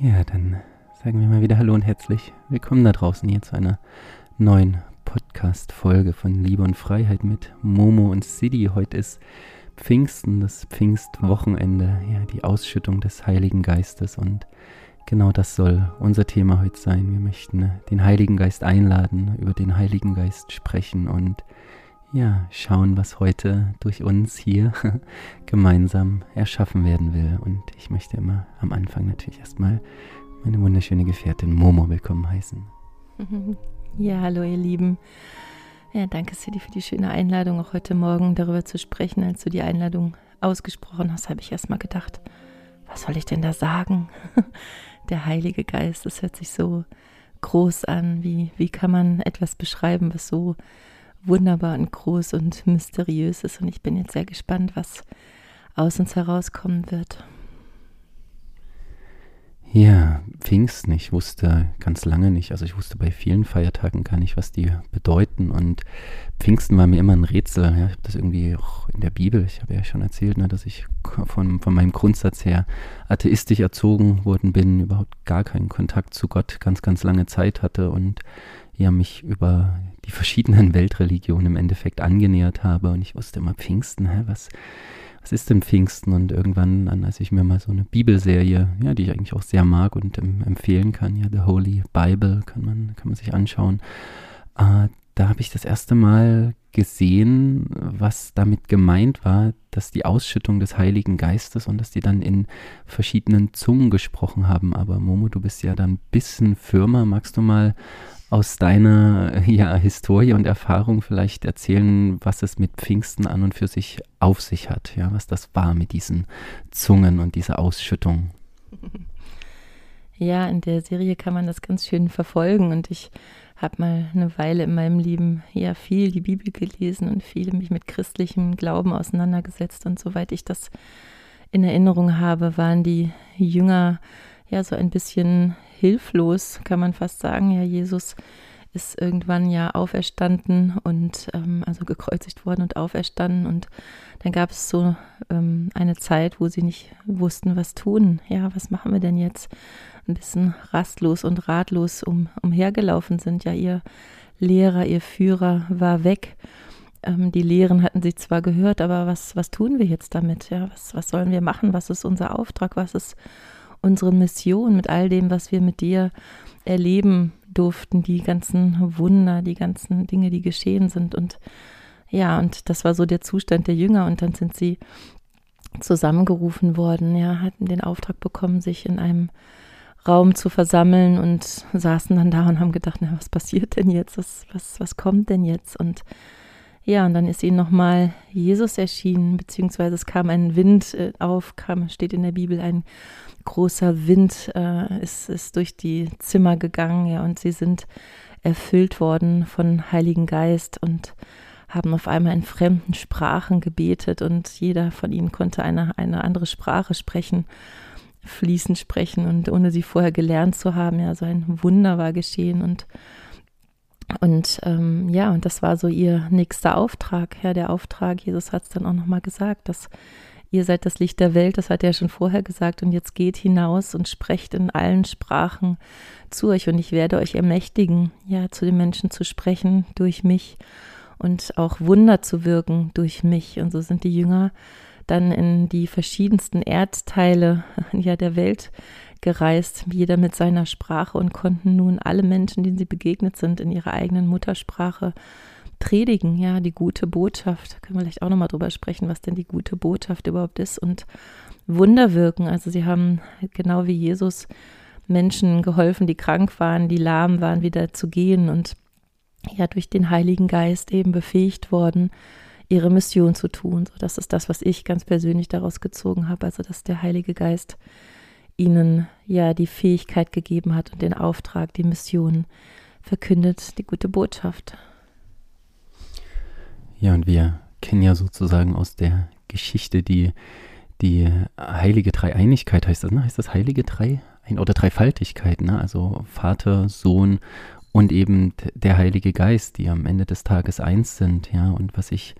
Ja, dann sagen wir mal wieder Hallo und herzlich willkommen da draußen hier zu einer neuen Podcast-Folge von Liebe und Freiheit mit Momo und Sidi. Heute ist Pfingsten, das Pfingstwochenende, ja, die Ausschüttung des Heiligen Geistes und genau das soll unser Thema heute sein. Wir möchten den Heiligen Geist einladen, über den Heiligen Geist sprechen und ja, schauen, was heute durch uns hier gemeinsam erschaffen werden will. Und ich möchte immer am Anfang natürlich erstmal meine wunderschöne Gefährtin Momo willkommen heißen. Ja, hallo ihr Lieben. Ja, danke City für die schöne Einladung, auch heute Morgen darüber zu sprechen. Als du die Einladung ausgesprochen hast, habe ich erstmal gedacht, was soll ich denn da sagen? Der Heilige Geist, das hört sich so groß an. Wie, wie kann man etwas beschreiben, was so wunderbar und groß und mysteriös ist. Und ich bin jetzt sehr gespannt, was aus uns herauskommen wird. Ja, Pfingsten, ich wusste ganz lange nicht, also ich wusste bei vielen Feiertagen gar nicht, was die bedeuten und Pfingsten war mir immer ein Rätsel. Ja, ich habe das irgendwie auch in der Bibel, ich habe ja schon erzählt, ne, dass ich von, von meinem Grundsatz her atheistisch erzogen worden bin, überhaupt gar keinen Kontakt zu Gott ganz, ganz lange Zeit hatte und ja, mich über die verschiedenen Weltreligionen im Endeffekt angenähert habe und ich wusste immer Pfingsten, hä, was was ist denn Pfingsten? Und irgendwann, als ich mir mal so eine Bibelserie, ja, die ich eigentlich auch sehr mag und ähm, empfehlen kann, ja, The Holy Bible, kann man, kann man sich anschauen. Äh, da habe ich das erste Mal gesehen, was damit gemeint war, dass die Ausschüttung des Heiligen Geistes und dass die dann in verschiedenen Zungen gesprochen haben. Aber Momo, du bist ja dann ein bisschen Firma. Magst du mal aus deiner ja, Historie und Erfahrung vielleicht erzählen, was es mit Pfingsten an und für sich auf sich hat, ja, was das war mit diesen Zungen und dieser Ausschüttung. Ja, in der Serie kann man das ganz schön verfolgen und ich habe mal eine Weile in meinem Leben ja viel die Bibel gelesen und viel mich mit christlichem Glauben auseinandergesetzt und soweit ich das in Erinnerung habe, waren die Jünger ja so ein bisschen hilflos, kann man fast sagen. Ja, Jesus ist irgendwann ja auferstanden und ähm, also gekreuzigt worden und auferstanden und dann gab es so ähm, eine Zeit, wo sie nicht wussten, was tun. Ja, was machen wir denn jetzt? Ein bisschen rastlos und ratlos um, umhergelaufen sind. Ja, ihr Lehrer, ihr Führer war weg. Ähm, die Lehren hatten sie zwar gehört, aber was, was tun wir jetzt damit? Ja, was, was sollen wir machen? Was ist unser Auftrag? Was ist unsere Mission mit all dem, was wir mit dir erleben durften, die ganzen Wunder, die ganzen Dinge, die geschehen sind. Und ja, und das war so der Zustand der Jünger. Und dann sind sie zusammengerufen worden, ja, hatten den Auftrag bekommen, sich in einem Raum zu versammeln und saßen dann da und haben gedacht, na, was passiert denn jetzt? Was, was, was kommt denn jetzt? Und ja, und dann ist ihnen nochmal Jesus erschienen, beziehungsweise es kam ein Wind äh, auf, kam, steht in der Bibel, ein großer Wind äh, ist, ist durch die Zimmer gegangen, ja, und sie sind erfüllt worden von Heiligen Geist und haben auf einmal in fremden Sprachen gebetet und jeder von ihnen konnte eine, eine andere Sprache sprechen, fließend sprechen und ohne sie vorher gelernt zu haben, ja, so ein Wunder war geschehen und und ähm, ja, und das war so ihr nächster Auftrag. Ja, der Auftrag, Jesus hat es dann auch nochmal gesagt, dass ihr seid das Licht der Welt, das hat er schon vorher gesagt, und jetzt geht hinaus und sprecht in allen Sprachen zu euch und ich werde euch ermächtigen, ja, zu den Menschen zu sprechen durch mich und auch Wunder zu wirken durch mich. Und so sind die Jünger dann in die verschiedensten Erdteile ja, der Welt gereist, jeder mit seiner Sprache und konnten nun alle Menschen, denen sie begegnet sind, in ihrer eigenen Muttersprache predigen, ja, die gute Botschaft. Da können wir vielleicht auch nochmal drüber sprechen, was denn die gute Botschaft überhaupt ist und Wunder wirken. Also sie haben genau wie Jesus Menschen geholfen, die krank waren, die lahm waren, wieder zu gehen und ja, durch den Heiligen Geist eben befähigt worden, ihre Mission zu tun. So, das ist das, was ich ganz persönlich daraus gezogen habe. Also, dass der Heilige Geist ihnen ja die Fähigkeit gegeben hat und den Auftrag, die Mission verkündet, die gute Botschaft. Ja, und wir kennen ja sozusagen aus der Geschichte die, die heilige Dreieinigkeit, heißt das, ne? Heißt das heilige Drei? Oder Dreifaltigkeit, ne? Also Vater, Sohn und eben der Heilige Geist, die am Ende des Tages eins sind, ja. Und was ich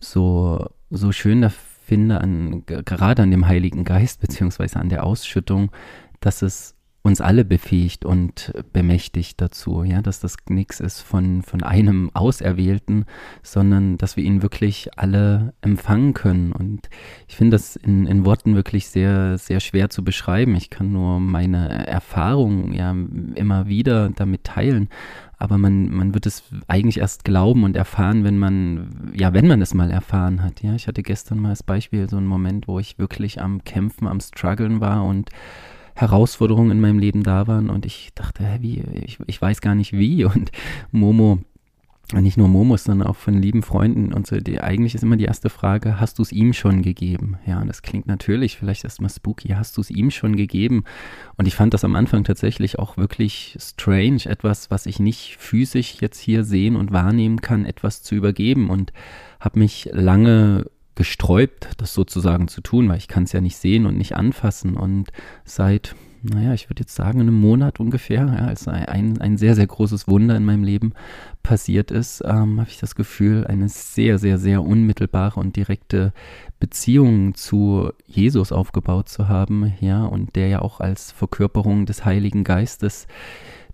so, so schön finde, an, gerade an dem Heiligen Geist, beziehungsweise an der Ausschüttung, dass es uns alle befähigt und bemächtigt dazu, ja, dass das nichts ist von, von einem Auserwählten, sondern dass wir ihn wirklich alle empfangen können. Und ich finde das in, in Worten wirklich sehr, sehr schwer zu beschreiben. Ich kann nur meine Erfahrungen ja immer wieder damit teilen. Aber man, man wird es eigentlich erst glauben und erfahren, wenn man, ja, wenn man es mal erfahren hat. Ja, ich hatte gestern mal als Beispiel so einen Moment, wo ich wirklich am Kämpfen, am Struggeln war und Herausforderungen in meinem Leben da waren und ich dachte, hä, wie, ich, ich weiß gar nicht wie und Momo nicht nur Momos, sondern auch von lieben Freunden und so. Die, eigentlich ist immer die erste Frage, hast du es ihm schon gegeben? Ja, und das klingt natürlich vielleicht erstmal spooky, hast du es ihm schon gegeben? Und ich fand das am Anfang tatsächlich auch wirklich strange, etwas, was ich nicht physisch jetzt hier sehen und wahrnehmen kann, etwas zu übergeben und habe mich lange gesträubt, das sozusagen zu tun, weil ich kann es ja nicht sehen und nicht anfassen. Und seit, naja, ich würde jetzt sagen, einem Monat ungefähr, ja, als ein, ein sehr, sehr großes Wunder in meinem Leben passiert ist, ähm, habe ich das Gefühl, eine sehr, sehr, sehr unmittelbare und direkte Beziehung zu Jesus aufgebaut zu haben, ja, und der ja auch als Verkörperung des Heiligen Geistes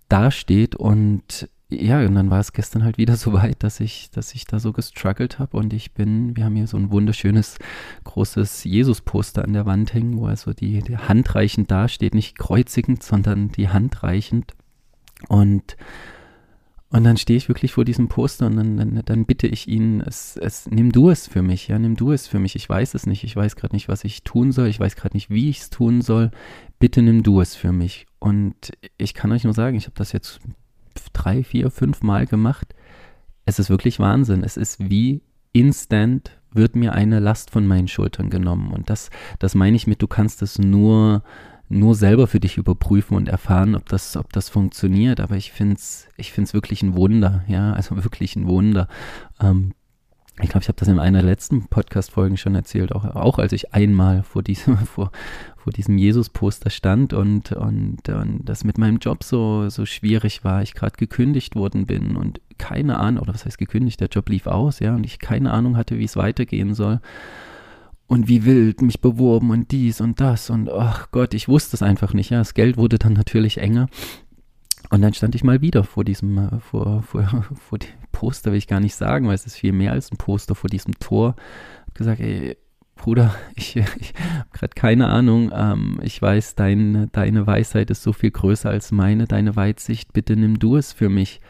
dasteht und ja, und dann war es gestern halt wieder so weit, dass ich, dass ich da so gestruggelt habe und ich bin, wir haben hier so ein wunderschönes großes Jesus-Poster an der Wand hängen, wo also die, die handreichend dasteht, nicht kreuzigend, sondern die handreichend und und dann stehe ich wirklich vor diesem Poster und dann, dann, dann, bitte ich ihn, es, es, nimm du es für mich, ja, nimm du es für mich. Ich weiß es nicht, ich weiß gerade nicht, was ich tun soll, ich weiß gerade nicht, wie ich es tun soll. Bitte nimm du es für mich. Und ich kann euch nur sagen, ich habe das jetzt drei, vier, fünf Mal gemacht. Es ist wirklich Wahnsinn. Es ist wie instant wird mir eine Last von meinen Schultern genommen. Und das, das meine ich mit, du kannst es nur, nur selber für dich überprüfen und erfahren, ob das, ob das funktioniert. Aber ich finde es ich find's wirklich ein Wunder, ja, also wirklich ein Wunder. Ähm, ich glaube, ich habe das in einer der letzten Podcast-Folgen schon erzählt, auch, auch als ich einmal vor diesem, vor, vor diesem Jesus-Poster stand und, und, und das mit meinem Job so, so schwierig war, ich gerade gekündigt worden bin und keine Ahnung, oder was heißt gekündigt, der Job lief aus, ja, und ich keine Ahnung hatte, wie es weitergehen soll. Und wie wild mich beworben und dies und das und ach Gott, ich wusste es einfach nicht, ja. Das Geld wurde dann natürlich enger und dann stand ich mal wieder vor diesem, äh, vor, vor, vor Poster, will ich gar nicht sagen, weil es ist viel mehr als ein Poster vor diesem Tor. Hab gesagt, ey, Bruder, ich, ich habe gerade keine Ahnung. Ähm, ich weiß, dein, deine Weisheit ist so viel größer als meine, deine Weitsicht. Bitte nimm du es für mich.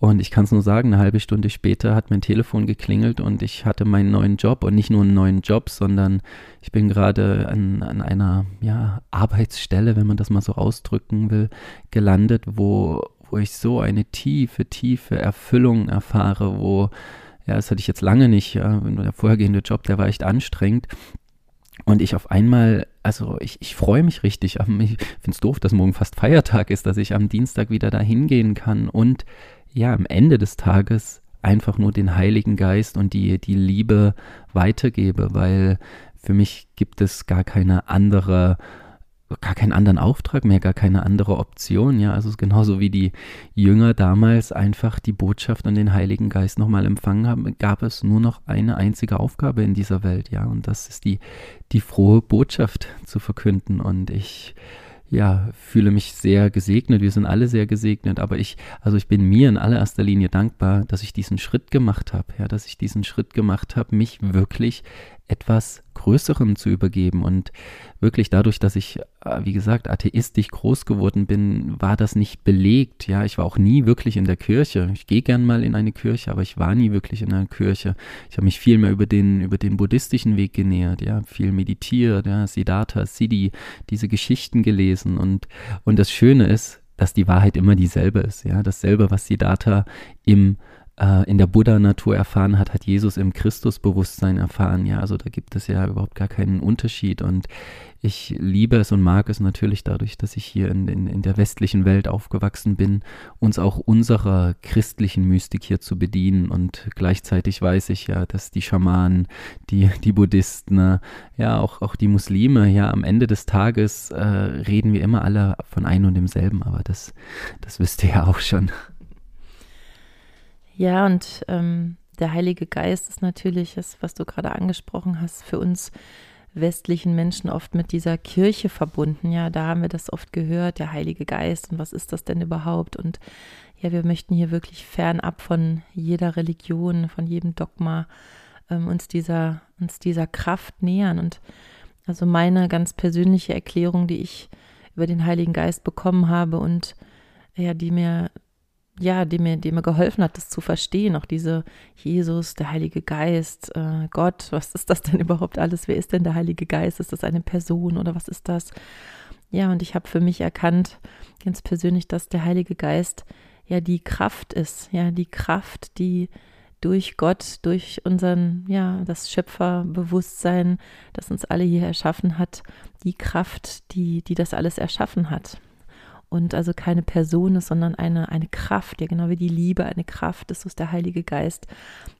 Und ich kann es nur sagen, eine halbe Stunde später hat mein Telefon geklingelt und ich hatte meinen neuen Job und nicht nur einen neuen Job, sondern ich bin gerade an, an einer ja, Arbeitsstelle, wenn man das mal so ausdrücken will, gelandet, wo, wo ich so eine tiefe, tiefe Erfüllung erfahre, wo, ja, das hatte ich jetzt lange nicht, ja, der vorhergehende Job, der war echt anstrengend. Und ich auf einmal, also ich, ich freue mich richtig. Ich finde es doof, dass morgen fast Feiertag ist, dass ich am Dienstag wieder da hingehen kann und ja, am Ende des Tages einfach nur den Heiligen Geist und die, die Liebe weitergebe, weil für mich gibt es gar keine andere, gar keinen anderen Auftrag mehr, gar keine andere Option, ja, also genauso wie die Jünger damals einfach die Botschaft an den Heiligen Geist nochmal empfangen haben, gab es nur noch eine einzige Aufgabe in dieser Welt, ja, und das ist die, die frohe Botschaft zu verkünden. Und ich, ja, fühle mich sehr gesegnet. Wir sind alle sehr gesegnet, aber ich, also ich bin mir in allererster Linie dankbar, dass ich diesen Schritt gemacht habe, ja, dass ich diesen Schritt gemacht habe, mich wirklich etwas Größerem zu übergeben. Und wirklich dadurch, dass ich, äh, wie gesagt, atheistisch groß geworden bin, war das nicht belegt. Ja, ich war auch nie wirklich in der Kirche. Ich gehe gern mal in eine Kirche, aber ich war nie wirklich in einer Kirche. Ich habe mich viel mehr über den, über den buddhistischen Weg genähert, ja, viel meditiert, ja, Siddhartha, Siddhi, diese Geschichten gelesen. Und, und das Schöne ist, dass die Wahrheit immer dieselbe ist, ja, dasselbe, was Siddhartha im äh, in der Buddha-Natur erfahren hat, hat Jesus im Christusbewusstsein erfahren. Ja, also da gibt es ja überhaupt gar keinen Unterschied. Und ich liebe es und mag es natürlich dadurch, dass ich hier in, in, in der westlichen Welt aufgewachsen bin, uns auch unserer christlichen Mystik hier zu bedienen. Und gleichzeitig weiß ich ja, dass die Schamanen, die, die Buddhisten, ja, auch, auch die Muslime, ja, am Ende des Tages äh, reden wir immer alle von einem und demselben. Aber das, das wisst ihr ja auch schon. Ja, und ähm, der Heilige Geist ist natürlich das, was du gerade angesprochen hast, für uns westlichen Menschen oft mit dieser Kirche verbunden. Ja, da haben wir das oft gehört, der Heilige Geist und was ist das denn überhaupt? Und ja, wir möchten hier wirklich fernab von jeder Religion, von jedem Dogma ähm, uns dieser uns dieser Kraft nähern und also meine ganz persönliche Erklärung, die ich über den Heiligen Geist bekommen habe und ja, die mir ja, die mir, die mir geholfen hat, das zu verstehen, auch diese Jesus, der Heilige Geist, äh, Gott, was ist das denn überhaupt alles? Wer ist denn der Heilige Geist? Ist das eine Person oder was ist das? Ja, und ich habe für mich erkannt, ganz persönlich, dass der Heilige Geist ja die Kraft ist, ja, die Kraft, die durch Gott, durch unseren, ja, das Schöpferbewusstsein, das uns alle hier erschaffen hat, die Kraft, die, die das alles erschaffen hat. Und also keine Person ist, sondern eine, eine Kraft, ja, genau wie die Liebe eine Kraft ist, ist der Heilige Geist.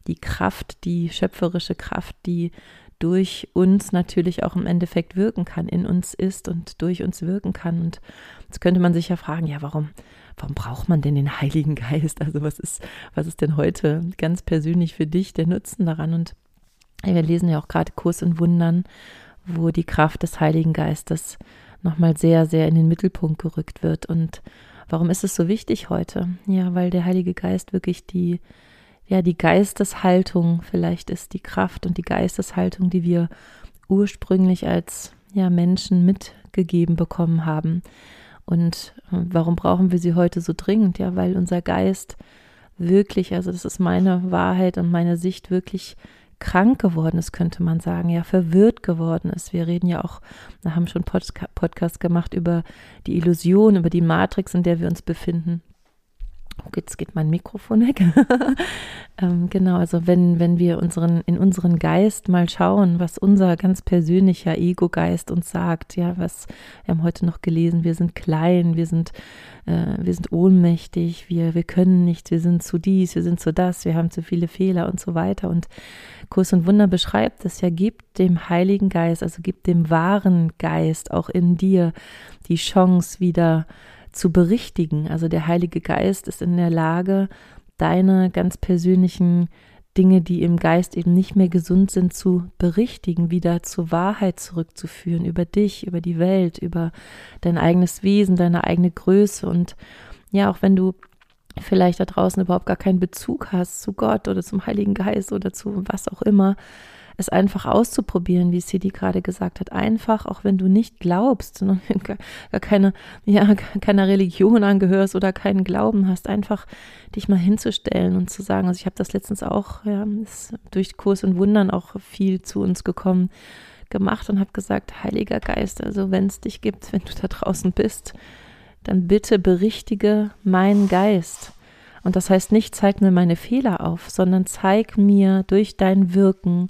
Die Kraft, die schöpferische Kraft, die durch uns natürlich auch im Endeffekt wirken kann, in uns ist und durch uns wirken kann. Und jetzt könnte man sich ja fragen, ja, warum, warum braucht man denn den Heiligen Geist? Also was ist, was ist denn heute ganz persönlich für dich der Nutzen daran? Und wir lesen ja auch gerade Kurs in Wundern, wo die Kraft des Heiligen Geistes nochmal sehr, sehr in den Mittelpunkt gerückt wird. Und warum ist es so wichtig heute? Ja, weil der Heilige Geist wirklich die ja die Geisteshaltung vielleicht ist die Kraft und die Geisteshaltung, die wir ursprünglich als ja Menschen mitgegeben bekommen haben. Und äh, warum brauchen wir sie heute so dringend? Ja, weil unser Geist wirklich, also das ist meine Wahrheit und meine Sicht wirklich krank geworden ist, könnte man sagen, ja, verwirrt geworden ist. Wir reden ja auch, wir haben schon Podca Podcast gemacht über die Illusion, über die Matrix, in der wir uns befinden. Oh, jetzt geht mein Mikrofon weg. ähm, genau, also wenn, wenn wir unseren, in unseren Geist mal schauen, was unser ganz persönlicher Ego-Geist uns sagt, ja, was, wir haben heute noch gelesen, wir sind klein, wir sind, äh, wir sind ohnmächtig, wir, wir können nichts, wir sind zu dies, wir sind zu das, wir haben zu viele Fehler und so weiter. Und Kurs und Wunder beschreibt es ja, gibt dem Heiligen Geist, also gibt dem wahren Geist auch in dir die Chance wieder, zu berichtigen. Also der Heilige Geist ist in der Lage, deine ganz persönlichen Dinge, die im Geist eben nicht mehr gesund sind, zu berichtigen, wieder zur Wahrheit zurückzuführen, über dich, über die Welt, über dein eigenes Wesen, deine eigene Größe. Und ja, auch wenn du vielleicht da draußen überhaupt gar keinen Bezug hast zu Gott oder zum Heiligen Geist oder zu was auch immer, es einfach auszuprobieren, wie Sidi gerade gesagt hat. Einfach, auch wenn du nicht glaubst, sondern gar keine, ja, keiner Religion angehörst oder keinen Glauben hast, einfach dich mal hinzustellen und zu sagen, also ich habe das letztens auch, ja, ist durch Kurs und Wundern auch viel zu uns gekommen, gemacht und habe gesagt, Heiliger Geist, also wenn es dich gibt, wenn du da draußen bist, dann bitte berichtige meinen Geist. Und das heißt nicht, zeig mir meine Fehler auf, sondern zeig mir durch dein Wirken,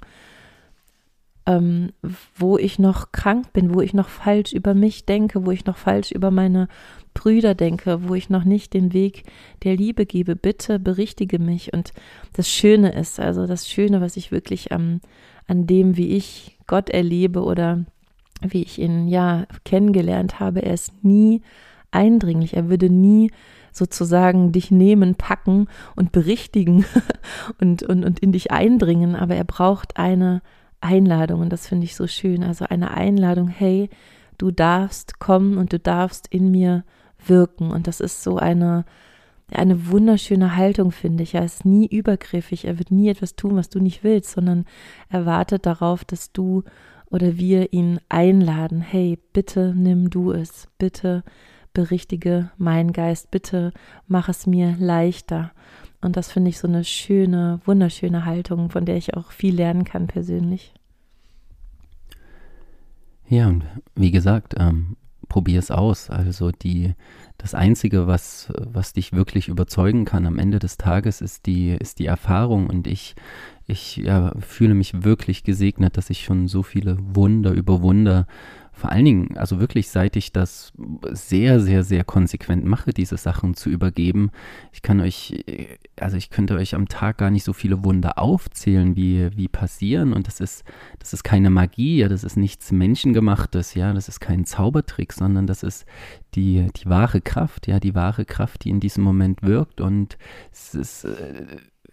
ähm, wo ich noch krank bin, wo ich noch falsch über mich denke, wo ich noch falsch über meine Brüder denke, wo ich noch nicht den Weg der Liebe gebe. Bitte berichtige mich. Und das Schöne ist, also das Schöne, was ich wirklich ähm, an dem, wie ich Gott erlebe oder wie ich ihn ja kennengelernt habe, er ist nie eindringlich. Er würde nie sozusagen dich nehmen, packen und berichtigen und, und, und in dich eindringen, aber er braucht eine Einladung und das finde ich so schön. Also eine Einladung, hey, du darfst kommen und du darfst in mir wirken. Und das ist so eine, eine wunderschöne Haltung, finde ich. Er ist nie übergriffig, er wird nie etwas tun, was du nicht willst, sondern er wartet darauf, dass du oder wir ihn einladen. Hey, bitte nimm du es, bitte berichtige meinen Geist, bitte mach es mir leichter. Und das finde ich so eine schöne, wunderschöne Haltung, von der ich auch viel lernen kann persönlich. Ja, und wie gesagt, ähm, probier es aus. Also die, das Einzige, was, was dich wirklich überzeugen kann am Ende des Tages, ist die, ist die Erfahrung. Und ich, ich ja, fühle mich wirklich gesegnet, dass ich schon so viele Wunder über Wunder vor allen Dingen, also wirklich, seit ich das sehr, sehr, sehr konsequent mache, diese Sachen zu übergeben, ich kann euch, also ich könnte euch am Tag gar nicht so viele Wunder aufzählen, wie, wie passieren. Und das ist, das ist keine Magie, ja, das ist nichts Menschengemachtes, ja, das ist kein Zaubertrick, sondern das ist die, die wahre Kraft, ja, die wahre Kraft, die in diesem Moment wirkt. Und es ist, äh,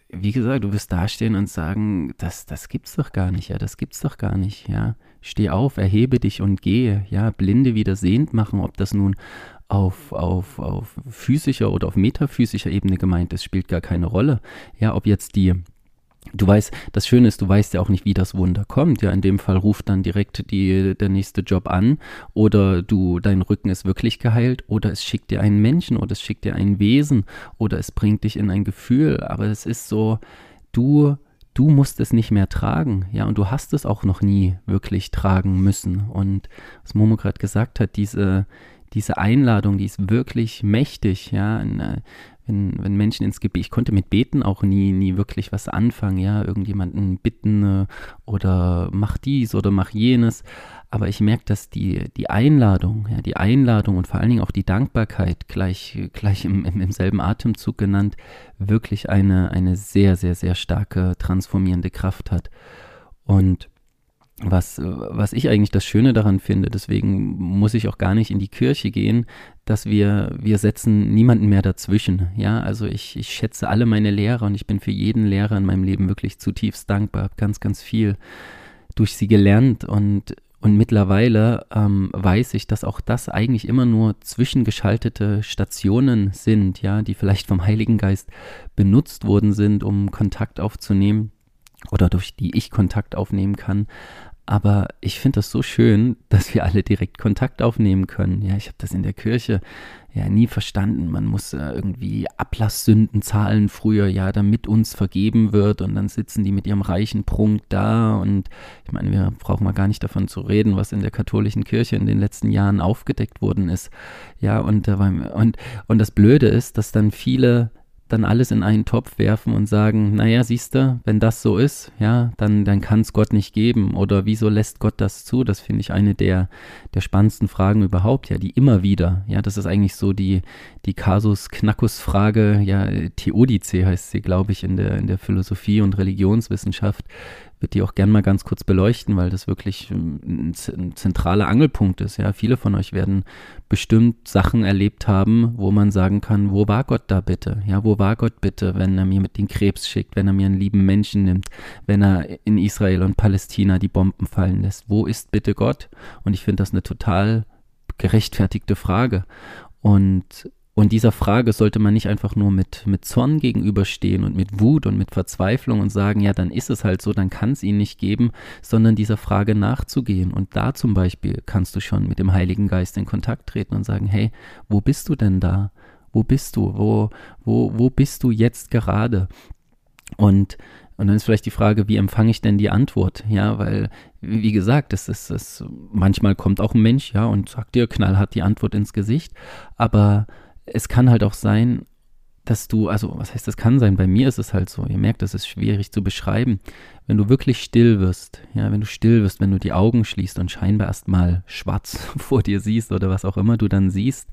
wie gesagt, du wirst dastehen und sagen, das, das gibt's doch gar nicht, ja, das gibt's doch gar nicht, ja steh auf, erhebe dich und gehe, ja, Blinde wieder sehend machen, ob das nun auf, auf, auf physischer oder auf metaphysischer Ebene gemeint ist, spielt gar keine Rolle. Ja, ob jetzt die Du weißt, das Schöne ist, du weißt ja auch nicht, wie das Wunder kommt. Ja, in dem Fall ruft dann direkt die, der nächste Job an oder du, dein Rücken ist wirklich geheilt oder es schickt dir einen Menschen oder es schickt dir ein Wesen oder es bringt dich in ein Gefühl. Aber es ist so, du, du musst es nicht mehr tragen. Ja, und du hast es auch noch nie wirklich tragen müssen. Und was Momo gerade gesagt hat, diese, diese Einladung, die ist wirklich mächtig, ja. Wenn, wenn Menschen ins Gebet, ich konnte mit Beten auch nie, nie wirklich was anfangen, ja, irgendjemanden bitten äh, oder mach dies oder mach jenes. Aber ich merke, dass die, die Einladung, ja, die Einladung und vor allen Dingen auch die Dankbarkeit, gleich, gleich im, im, im selben Atemzug genannt, wirklich eine, eine sehr, sehr, sehr starke transformierende Kraft hat. Und was, was ich eigentlich das Schöne daran finde, deswegen muss ich auch gar nicht in die Kirche gehen, dass wir, wir setzen niemanden mehr dazwischen. Ja, also ich, ich schätze alle meine Lehrer und ich bin für jeden Lehrer in meinem Leben wirklich zutiefst dankbar, habe ganz, ganz viel durch sie gelernt und, und mittlerweile ähm, weiß ich, dass auch das eigentlich immer nur zwischengeschaltete Stationen sind, ja, die vielleicht vom Heiligen Geist benutzt worden sind, um Kontakt aufzunehmen oder durch die ich Kontakt aufnehmen kann. Aber ich finde das so schön, dass wir alle direkt Kontakt aufnehmen können. Ja, ich habe das in der Kirche ja nie verstanden. Man muss äh, irgendwie Ablasssünden zahlen früher, ja, damit uns vergeben wird. Und dann sitzen die mit ihrem reichen Prunk da. Und ich meine, wir brauchen mal gar nicht davon zu reden, was in der katholischen Kirche in den letzten Jahren aufgedeckt worden ist. Ja, und, und, und das Blöde ist, dass dann viele dann alles in einen Topf werfen und sagen, naja, siehst du, wenn das so ist, ja, dann, dann kann es Gott nicht geben. Oder wieso lässt Gott das zu? Das finde ich eine der, der spannendsten Fragen überhaupt, ja, die immer wieder, ja, das ist eigentlich so die, die Kasus-Knackus-Frage, ja, Theodice heißt sie, glaube ich, in der, in der Philosophie und Religionswissenschaft, würde die auch gern mal ganz kurz beleuchten, weil das wirklich ähm, ein, ein, zentraler Angelpunkt ist. Ja, viele von euch werden bestimmt Sachen erlebt haben, wo man sagen kann, wo war Gott da bitte? Ja, wo war Gott bitte, wenn er mir mit den Krebs schickt, wenn er mir einen lieben Menschen nimmt, wenn er in Israel und Palästina die Bomben fallen lässt? Wo ist bitte Gott? Und ich finde das eine total gerechtfertigte Frage. Und und dieser Frage sollte man nicht einfach nur mit, mit Zorn gegenüberstehen und mit Wut und mit Verzweiflung und sagen, ja, dann ist es halt so, dann kann es ihn nicht geben, sondern dieser Frage nachzugehen. Und da zum Beispiel kannst du schon mit dem Heiligen Geist in Kontakt treten und sagen, hey, wo bist du denn da? Wo bist du? Wo, wo, wo bist du jetzt gerade? Und und dann ist vielleicht die Frage, wie empfange ich denn die Antwort? Ja, weil, wie gesagt, es ist, es, manchmal kommt auch ein Mensch, ja, und sagt dir knallhart die Antwort ins Gesicht. Aber es kann halt auch sein, dass du, also was heißt, das kann sein, bei mir ist es halt so, ihr merkt, das ist schwierig zu beschreiben, wenn du wirklich still wirst, ja, wenn du still wirst, wenn du die Augen schließt und scheinbar erstmal schwarz vor dir siehst oder was auch immer du dann siehst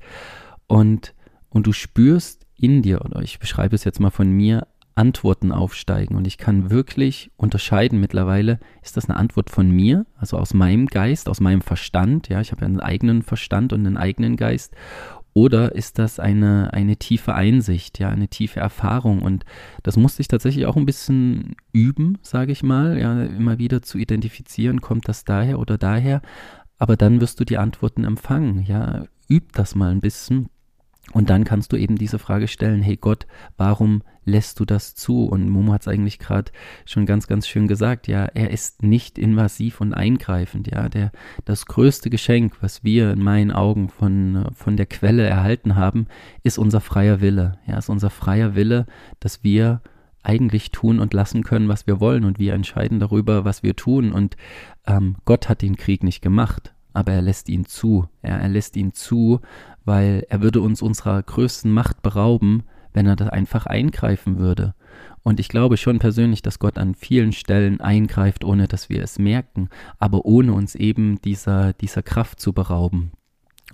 und, und du spürst in dir, oder ich beschreibe es jetzt mal von mir, Antworten aufsteigen und ich kann wirklich unterscheiden mittlerweile, ist das eine Antwort von mir, also aus meinem Geist, aus meinem Verstand, ja, ich habe ja einen eigenen Verstand und einen eigenen Geist oder ist das eine, eine tiefe Einsicht, ja, eine tiefe Erfahrung? Und das musste ich tatsächlich auch ein bisschen üben, sage ich mal, ja, immer wieder zu identifizieren, kommt das daher oder daher. Aber dann wirst du die Antworten empfangen, ja. Üb das mal ein bisschen und dann kannst du eben diese Frage stellen, hey Gott, warum lässt du das zu? Und Momo hat es eigentlich gerade schon ganz, ganz schön gesagt, ja, er ist nicht invasiv und eingreifend, ja, der, das größte Geschenk, was wir in meinen Augen von, von der Quelle erhalten haben, ist unser freier Wille, ja, ist unser freier Wille, dass wir eigentlich tun und lassen können, was wir wollen. Und wir entscheiden darüber, was wir tun. Und ähm, Gott hat den Krieg nicht gemacht, aber er lässt ihn zu. Ja, er lässt ihn zu, weil er würde uns unserer größten Macht berauben, wenn er da einfach eingreifen würde. Und ich glaube schon persönlich, dass Gott an vielen Stellen eingreift, ohne dass wir es merken, aber ohne uns eben dieser, dieser Kraft zu berauben.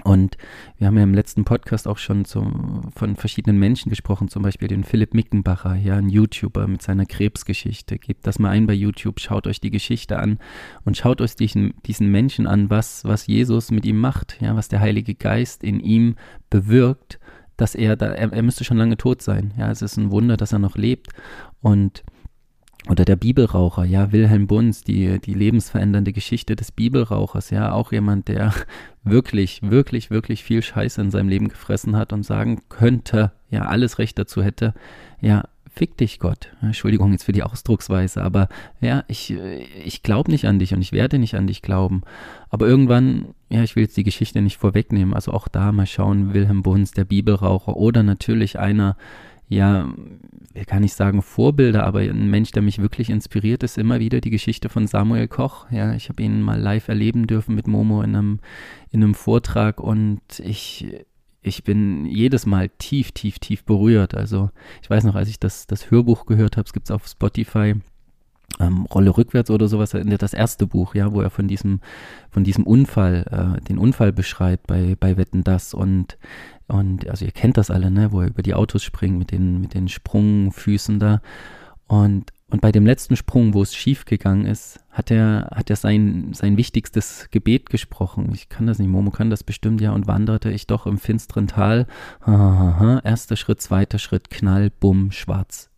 Und wir haben ja im letzten Podcast auch schon zum, von verschiedenen Menschen gesprochen, zum Beispiel den Philipp Mickenbacher, ja, ein YouTuber mit seiner Krebsgeschichte. Gebt das mal ein bei YouTube, schaut euch die Geschichte an und schaut euch diesen, diesen Menschen an, was, was Jesus mit ihm macht, ja, was der Heilige Geist in ihm bewirkt, dass er da, er, er müsste schon lange tot sein. Ja, es ist ein Wunder, dass er noch lebt. Und oder der Bibelraucher, ja, Wilhelm Bunz, die, die lebensverändernde Geschichte des Bibelrauchers, ja, auch jemand, der wirklich, wirklich, wirklich viel Scheiße in seinem Leben gefressen hat und sagen könnte, ja, alles Recht dazu hätte, ja, fick dich Gott. Entschuldigung jetzt für die Ausdrucksweise, aber ja, ich, ich glaube nicht an dich und ich werde nicht an dich glauben. Aber irgendwann, ja, ich will jetzt die Geschichte nicht vorwegnehmen, also auch da mal schauen, Wilhelm Bunz, der Bibelraucher oder natürlich einer, ja, ich kann nicht sagen Vorbilder, aber ein Mensch, der mich wirklich inspiriert, ist immer wieder die Geschichte von Samuel Koch. Ja, ich habe ihn mal live erleben dürfen mit Momo in einem, in einem Vortrag und ich, ich bin jedes Mal tief, tief, tief berührt. Also ich weiß noch, als ich das, das Hörbuch gehört habe, es gibt es auf Spotify, ähm, Rolle rückwärts oder sowas, das erste Buch, ja, wo er von diesem, von diesem Unfall, äh, den Unfall beschreibt bei, bei Wetten das und und also ihr kennt das alle, ne, wo er über die Autos springt mit den, mit den Sprungfüßen da. Und, und bei dem letzten Sprung, wo es schief gegangen ist, hat er, hat er sein, sein wichtigstes Gebet gesprochen. Ich kann das nicht, Momo kann das bestimmt, ja, und wanderte ich doch im finsteren Tal. Ha, ha, ha, erster Schritt, zweiter Schritt, Knall, Bumm, schwarz.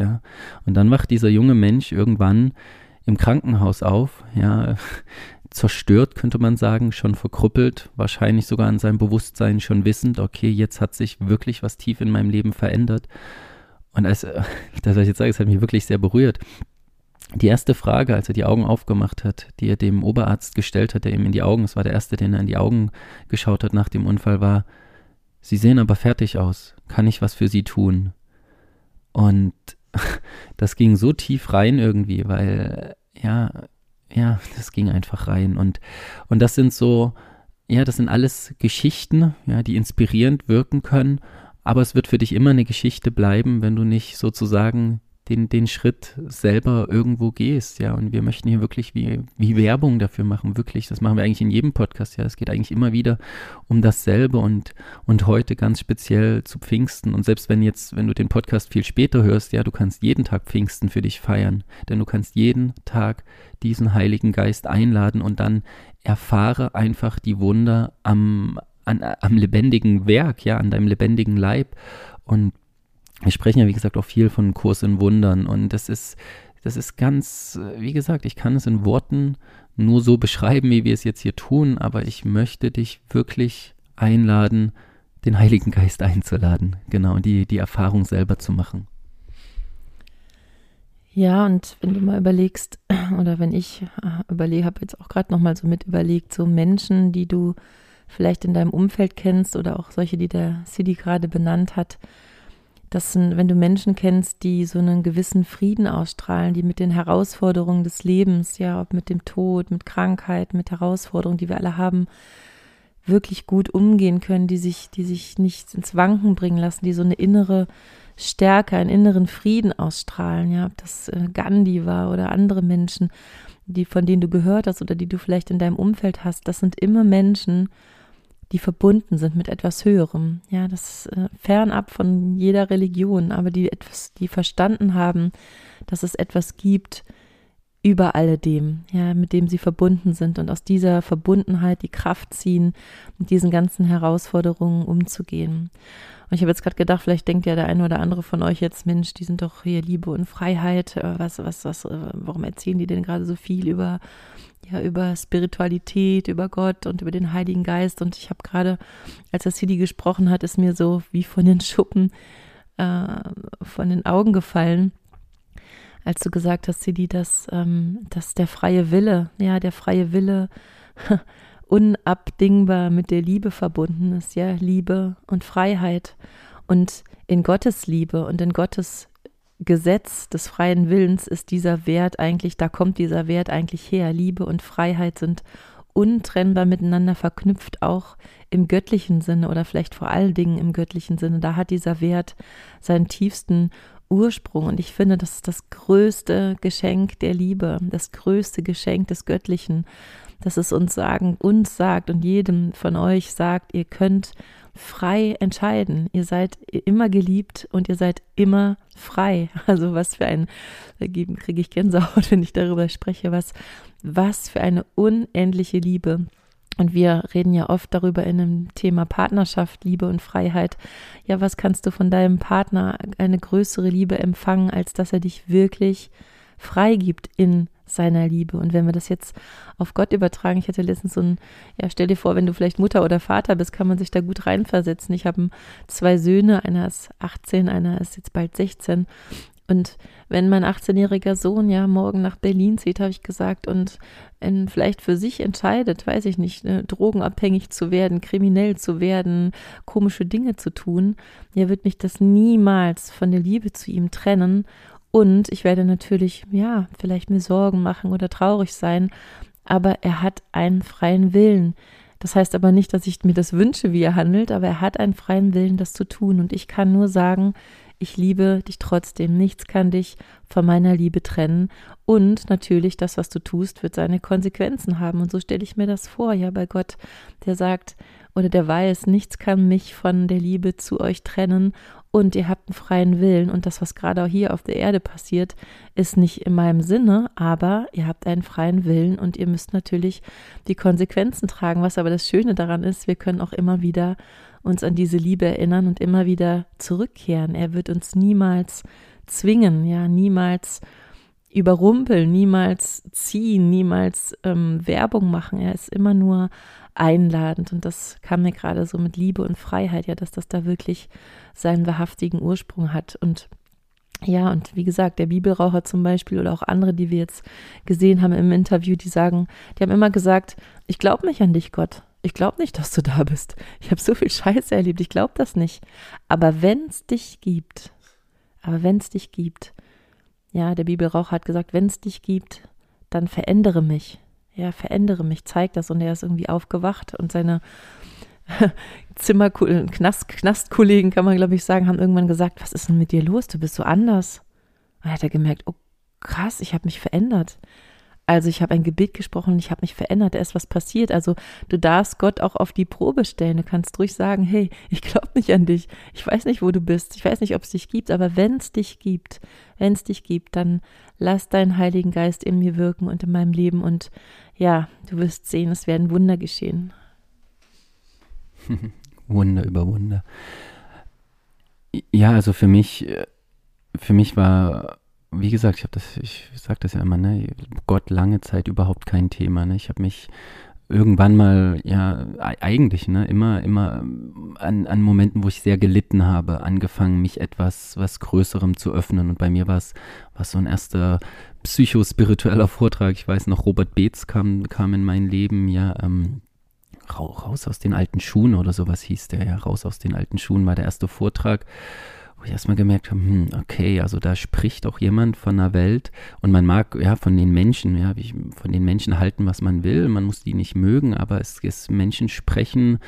Ja. Und dann wacht dieser junge Mensch irgendwann im Krankenhaus auf, ja, zerstört, könnte man sagen, schon verkrüppelt, wahrscheinlich sogar an seinem Bewusstsein schon wissend, okay, jetzt hat sich wirklich was tief in meinem Leben verändert. Und als, das, was ich jetzt sage, es hat mich wirklich sehr berührt. Die erste Frage, als er die Augen aufgemacht hat, die er dem Oberarzt gestellt hat, der ihm in die Augen, es war der erste, den er in die Augen geschaut hat nach dem Unfall, war, Sie sehen aber fertig aus. Kann ich was für Sie tun? Und das ging so tief rein irgendwie, weil, ja, ja, das ging einfach rein. Und, und das sind so, ja, das sind alles Geschichten, ja, die inspirierend wirken können. Aber es wird für dich immer eine Geschichte bleiben, wenn du nicht sozusagen den, den Schritt selber irgendwo gehst, ja. Und wir möchten hier wirklich wie, wie Werbung dafür machen, wirklich. Das machen wir eigentlich in jedem Podcast, ja. Es geht eigentlich immer wieder um dasselbe und, und heute ganz speziell zu Pfingsten. Und selbst wenn jetzt, wenn du den Podcast viel später hörst, ja, du kannst jeden Tag Pfingsten für dich feiern, denn du kannst jeden Tag diesen Heiligen Geist einladen und dann erfahre einfach die Wunder am, an, am lebendigen Werk, ja, an deinem lebendigen Leib. Und wir sprechen ja, wie gesagt, auch viel von Kurs in Wundern und das ist, das ist ganz, wie gesagt, ich kann es in Worten nur so beschreiben, wie wir es jetzt hier tun, aber ich möchte dich wirklich einladen, den Heiligen Geist einzuladen, genau, die, die Erfahrung selber zu machen. Ja, und wenn du mal überlegst, oder wenn ich äh, überlege, habe jetzt auch gerade nochmal so mit überlegt, so Menschen, die du vielleicht in deinem Umfeld kennst oder auch solche, die der Sidi gerade benannt hat, das sind, wenn du Menschen kennst, die so einen gewissen Frieden ausstrahlen, die mit den Herausforderungen des Lebens, ja, ob mit dem Tod, mit Krankheit, mit Herausforderungen, die wir alle haben, wirklich gut umgehen können, die sich, die sich nicht ins Wanken bringen lassen, die so eine innere Stärke, einen inneren Frieden ausstrahlen, ja, ob das äh, Gandhi war oder andere Menschen, die, von denen du gehört hast oder die du vielleicht in deinem Umfeld hast, das sind immer Menschen, die verbunden sind mit etwas Höherem. Ja, das äh, fernab von jeder Religion, aber die etwas, die verstanden haben, dass es etwas gibt über alledem, ja, mit dem sie verbunden sind und aus dieser Verbundenheit die Kraft ziehen, mit diesen ganzen Herausforderungen umzugehen. Und ich habe jetzt gerade gedacht, vielleicht denkt ja der eine oder andere von euch jetzt, Mensch, die sind doch hier Liebe und Freiheit. Äh, was, was, was, äh, warum erzählen die denn gerade so viel über ja über Spiritualität, über Gott und über den Heiligen Geist. Und ich habe gerade, als das Sidi gesprochen hat, ist mir so wie von den Schuppen äh, von den Augen gefallen, als du gesagt hast, Sidi, dass, ähm, dass der freie Wille, ja, der freie Wille unabdingbar mit der Liebe verbunden ist, ja, Liebe und Freiheit. Und in Gottes Liebe und in Gottes Gesetz des freien Willens ist dieser Wert eigentlich, da kommt dieser Wert eigentlich her. Liebe und Freiheit sind untrennbar miteinander verknüpft, auch im göttlichen Sinne oder vielleicht vor allen Dingen im göttlichen Sinne. Da hat dieser Wert seinen tiefsten Ursprung. Und ich finde, das ist das größte Geschenk der Liebe, das größte Geschenk des Göttlichen, dass es uns sagen, uns sagt und jedem von euch sagt, ihr könnt frei entscheiden. Ihr seid immer geliebt und ihr seid immer frei. Also was für ein, da kriege ich Gänsehaut, wenn ich darüber spreche, was, was für eine unendliche Liebe. Und wir reden ja oft darüber in einem Thema Partnerschaft, Liebe und Freiheit. Ja, was kannst du von deinem Partner eine größere Liebe empfangen, als dass er dich wirklich freigibt in seiner Liebe. Und wenn wir das jetzt auf Gott übertragen, ich hatte letztens so ein, ja, stell dir vor, wenn du vielleicht Mutter oder Vater bist, kann man sich da gut reinversetzen. Ich habe zwei Söhne, einer ist 18, einer ist jetzt bald 16. Und wenn mein 18-jähriger Sohn ja morgen nach Berlin zieht, habe ich gesagt, und in, vielleicht für sich entscheidet, weiß ich nicht, ne, drogenabhängig zu werden, kriminell zu werden, komische Dinge zu tun, ja, wird mich das niemals von der Liebe zu ihm trennen. Und ich werde natürlich, ja, vielleicht mir Sorgen machen oder traurig sein, aber er hat einen freien Willen. Das heißt aber nicht, dass ich mir das wünsche, wie er handelt, aber er hat einen freien Willen, das zu tun. Und ich kann nur sagen, ich liebe dich trotzdem, nichts kann dich von meiner Liebe trennen. Und natürlich, das, was du tust, wird seine Konsequenzen haben. Und so stelle ich mir das vor, ja, bei Gott, der sagt oder der weiß, nichts kann mich von der Liebe zu euch trennen und ihr habt einen freien Willen und das, was gerade auch hier auf der Erde passiert, ist nicht in meinem Sinne, aber ihr habt einen freien Willen und ihr müsst natürlich die Konsequenzen tragen. Was aber das Schöne daran ist, wir können auch immer wieder uns an diese Liebe erinnern und immer wieder zurückkehren. Er wird uns niemals zwingen, ja, niemals überrumpeln, niemals ziehen, niemals ähm, Werbung machen. Er ist immer nur einladend und das kam mir gerade so mit Liebe und Freiheit, ja, dass das da wirklich seinen wahrhaftigen Ursprung hat und ja, und wie gesagt, der Bibelraucher zum Beispiel oder auch andere, die wir jetzt gesehen haben im Interview, die sagen, die haben immer gesagt, ich glaube nicht an dich, Gott ich glaube nicht, dass du da bist. Ich habe so viel Scheiße erlebt, ich glaube das nicht. Aber wenn es dich gibt, aber wenn es dich gibt, ja, der Bibelrauch hat gesagt, wenn es dich gibt, dann verändere mich. Ja, verändere mich, zeig das. Und er ist irgendwie aufgewacht und seine Zimmer, Knast, Knastkollegen, kann man glaube ich sagen, haben irgendwann gesagt, was ist denn mit dir los? Du bist so anders. Und er hat er gemerkt, oh krass, ich habe mich verändert. Also ich habe ein Gebet gesprochen ich habe mich verändert, da ist was passiert. Also du darfst Gott auch auf die Probe stellen. Du kannst ruhig sagen, hey, ich glaube nicht an dich. Ich weiß nicht, wo du bist. Ich weiß nicht, ob es dich gibt, aber wenn es dich gibt, wenn es dich gibt, dann lass deinen Heiligen Geist in mir wirken und in meinem Leben und ja, du wirst sehen, es werden Wunder geschehen. Wunder über Wunder. Ja, also für mich, äh, für mich war wie gesagt, ich habe das, ich sage das ja immer, ne, Gott lange Zeit überhaupt kein Thema. Ne? Ich habe mich irgendwann mal, ja, eigentlich, ne, immer, immer an, an Momenten, wo ich sehr gelitten habe, angefangen, mich etwas, was Größerem zu öffnen. Und bei mir war es so ein erster psychospiritueller Vortrag. Ich weiß noch, Robert Beetz kam, kam in mein Leben, ja, ähm, raus aus den alten Schuhen oder sowas hieß der, ja, raus aus den alten Schuhen war der erste Vortrag wo ich erstmal gemerkt habe, hm, okay, also da spricht auch jemand von einer Welt und man mag ja von den Menschen, ja, von den Menschen halten, was man will, man muss die nicht mögen, aber es ist Menschen sprechen,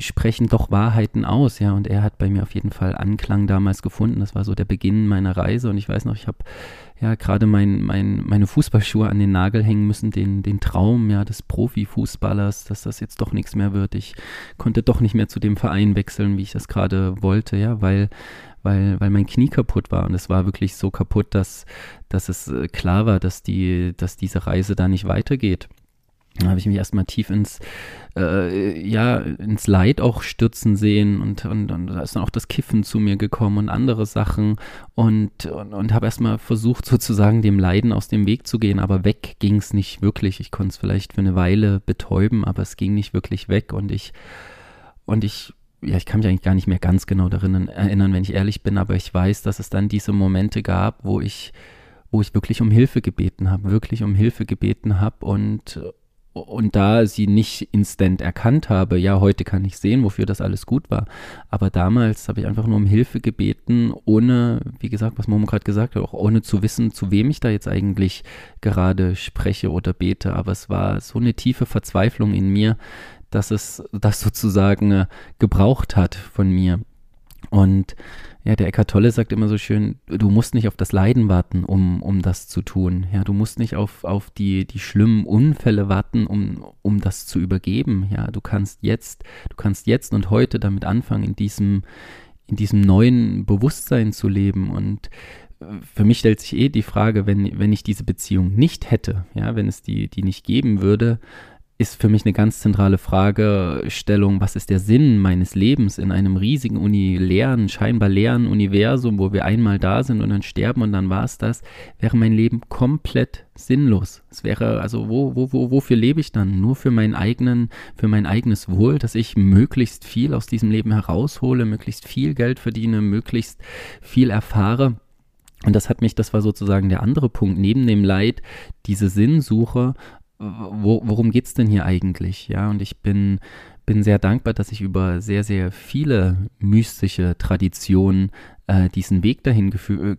sprechen doch Wahrheiten aus, ja, und er hat bei mir auf jeden Fall Anklang damals gefunden. Das war so der Beginn meiner Reise und ich weiß noch, ich habe ja gerade mein, mein, meine Fußballschuhe an den Nagel hängen müssen, den, den Traum ja des Profifußballers, dass das jetzt doch nichts mehr wird. Ich konnte doch nicht mehr zu dem Verein wechseln, wie ich das gerade wollte, ja, weil weil, weil mein Knie kaputt war und es war wirklich so kaputt, dass, dass es äh, klar war, dass, die, dass diese Reise da nicht weitergeht. Da habe ich mich erstmal tief ins, äh, ja, ins Leid auch stürzen sehen und, und, und da ist dann auch das Kiffen zu mir gekommen und andere Sachen und, und, und habe erstmal versucht, sozusagen dem Leiden aus dem Weg zu gehen, aber weg ging es nicht wirklich. Ich konnte es vielleicht für eine Weile betäuben, aber es ging nicht wirklich weg und ich, und ich ja, ich kann mich eigentlich gar nicht mehr ganz genau darin erinnern, wenn ich ehrlich bin, aber ich weiß, dass es dann diese Momente gab, wo ich, wo ich wirklich um Hilfe gebeten habe, wirklich um Hilfe gebeten habe und, und da sie nicht instant erkannt habe, ja, heute kann ich sehen, wofür das alles gut war. Aber damals habe ich einfach nur um Hilfe gebeten, ohne, wie gesagt, was Momo gerade gesagt hat, auch ohne zu wissen, zu wem ich da jetzt eigentlich gerade spreche oder bete. Aber es war so eine tiefe Verzweiflung in mir, dass es das sozusagen äh, gebraucht hat von mir. Und ja, der Eckart Tolle sagt immer so schön, du musst nicht auf das Leiden warten, um, um das zu tun. Ja, du musst nicht auf, auf die, die schlimmen Unfälle warten, um, um das zu übergeben. Ja, du kannst jetzt, du kannst jetzt und heute damit anfangen, in diesem, in diesem neuen Bewusstsein zu leben. Und äh, für mich stellt sich eh die Frage, wenn, wenn ich diese Beziehung nicht hätte, ja, wenn es die, die nicht geben würde, ist für mich eine ganz zentrale Fragestellung, was ist der Sinn meines Lebens in einem riesigen, uni leeren, scheinbar leeren Universum, wo wir einmal da sind und dann sterben und dann war es das, wäre mein Leben komplett sinnlos. Es wäre, also wo, wo, wo, wofür lebe ich dann? Nur für meinen eigenen, für mein eigenes Wohl, dass ich möglichst viel aus diesem Leben heraushole, möglichst viel Geld verdiene, möglichst viel erfahre. Und das hat mich, das war sozusagen der andere Punkt, neben dem Leid, diese Sinnsuche wo, worum geht es denn hier eigentlich? Ja, und ich bin, bin sehr dankbar, dass ich über sehr, sehr viele mystische Traditionen äh, diesen Weg dahin ge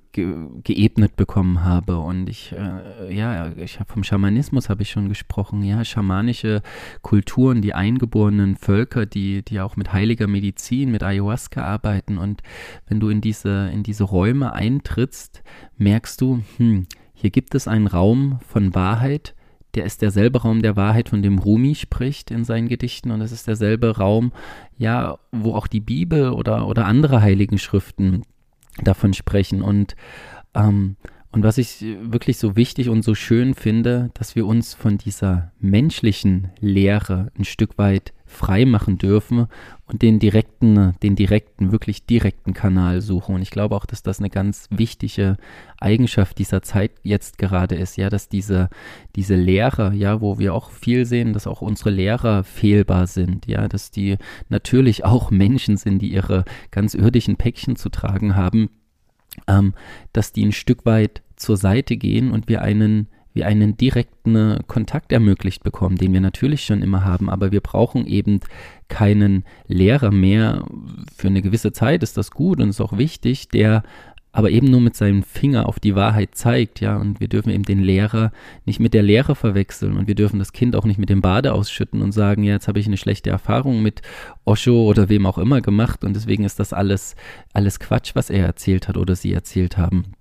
geebnet bekommen habe. Und ich, äh, ja, ich habe vom Schamanismus habe ich schon gesprochen, ja, schamanische Kulturen, die eingeborenen Völker, die, die auch mit heiliger Medizin, mit Ayahuasca arbeiten. Und wenn du in diese, in diese Räume eintrittst, merkst du, hm, hier gibt es einen Raum von Wahrheit, der ist derselbe Raum der Wahrheit, von dem Rumi spricht in seinen Gedichten. Und es ist derselbe Raum, ja, wo auch die Bibel oder, oder andere heiligen Schriften davon sprechen. Und ähm, und was ich wirklich so wichtig und so schön finde, dass wir uns von dieser menschlichen Lehre ein Stück weit frei machen dürfen und den direkten, den direkten, wirklich direkten Kanal suchen. Und ich glaube auch, dass das eine ganz wichtige Eigenschaft dieser Zeit jetzt gerade ist, ja, dass diese, diese Lehre, ja, wo wir auch viel sehen, dass auch unsere Lehrer fehlbar sind, ja, dass die natürlich auch Menschen sind, die ihre ganz irdischen Päckchen zu tragen haben, ähm, dass die ein Stück weit zur Seite gehen und wir einen wir einen direkten Kontakt ermöglicht bekommen, den wir natürlich schon immer haben, aber wir brauchen eben keinen Lehrer mehr. Für eine gewisse Zeit ist das gut und ist auch wichtig, der aber eben nur mit seinem Finger auf die Wahrheit zeigt, ja, und wir dürfen eben den Lehrer nicht mit der Lehre verwechseln und wir dürfen das Kind auch nicht mit dem Bade ausschütten und sagen, ja, jetzt habe ich eine schlechte Erfahrung mit Osho oder wem auch immer gemacht und deswegen ist das alles, alles Quatsch, was er erzählt hat oder sie erzählt haben.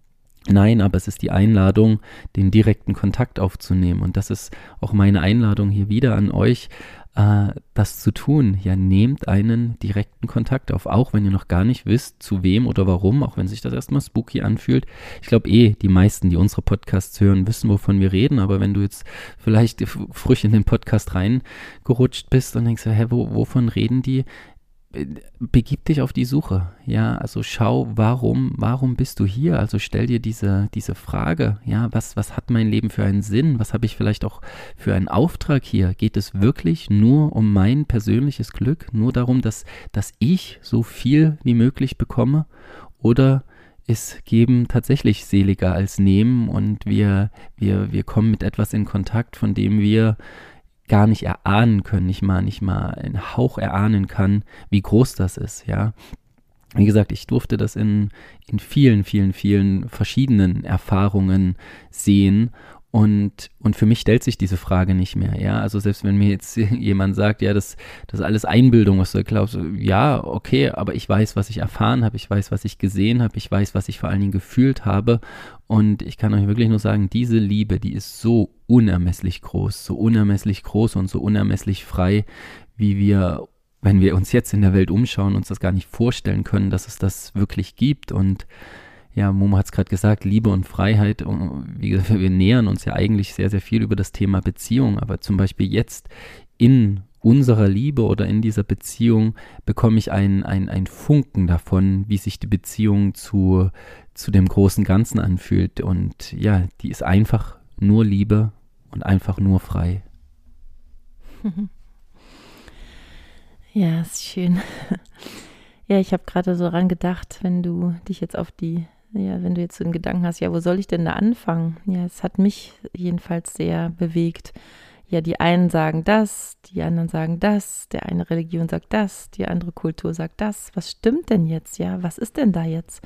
Nein, aber es ist die Einladung, den direkten Kontakt aufzunehmen. Und das ist auch meine Einladung hier wieder an euch, äh, das zu tun. Ja, nehmt einen direkten Kontakt auf, auch wenn ihr noch gar nicht wisst, zu wem oder warum, auch wenn sich das erstmal spooky anfühlt. Ich glaube eh, die meisten, die unsere Podcasts hören, wissen, wovon wir reden. Aber wenn du jetzt vielleicht frisch in den Podcast reingerutscht bist und denkst, hä, wo, wovon reden die? Begib dich auf die Suche. Ja, also schau, warum, warum bist du hier? Also stell dir diese, diese Frage. Ja, was, was hat mein Leben für einen Sinn? Was habe ich vielleicht auch für einen Auftrag hier? Geht es wirklich nur um mein persönliches Glück? Nur darum, dass, dass ich so viel wie möglich bekomme? Oder ist Geben tatsächlich seliger als Nehmen und wir, wir, wir kommen mit etwas in Kontakt, von dem wir gar nicht erahnen können, nicht mal, nicht mal einen Hauch erahnen kann, wie groß das ist, ja. Wie gesagt, ich durfte das in, in vielen, vielen, vielen verschiedenen Erfahrungen sehen und, und für mich stellt sich diese Frage nicht mehr, ja. Also selbst wenn mir jetzt jemand sagt, ja, das, das ist alles Einbildung, was du glaubst, ja, okay, aber ich weiß, was ich erfahren habe, ich weiß, was ich gesehen habe, ich weiß, was ich vor allen Dingen gefühlt habe. Und ich kann euch wirklich nur sagen, diese Liebe, die ist so unermesslich groß, so unermesslich groß und so unermesslich frei, wie wir, wenn wir uns jetzt in der Welt umschauen, uns das gar nicht vorstellen können, dass es das wirklich gibt. Und ja, Momo hat es gerade gesagt, Liebe und Freiheit, wie gesagt, wir nähern uns ja eigentlich sehr, sehr viel über das Thema Beziehung, aber zum Beispiel jetzt in unserer Liebe oder in dieser Beziehung bekomme ich ein, ein, Funken davon, wie sich die Beziehung zu, zu dem großen Ganzen anfühlt. Und ja, die ist einfach nur Liebe und einfach nur frei. Ja, ist schön. Ja, ich habe gerade so dran gedacht, wenn du dich jetzt auf die ja, wenn du jetzt so einen Gedanken hast, ja, wo soll ich denn da anfangen? Ja, es hat mich jedenfalls sehr bewegt. Ja, die einen sagen das, die anderen sagen das, der eine Religion sagt das, die andere Kultur sagt das. Was stimmt denn jetzt? Ja, was ist denn da jetzt?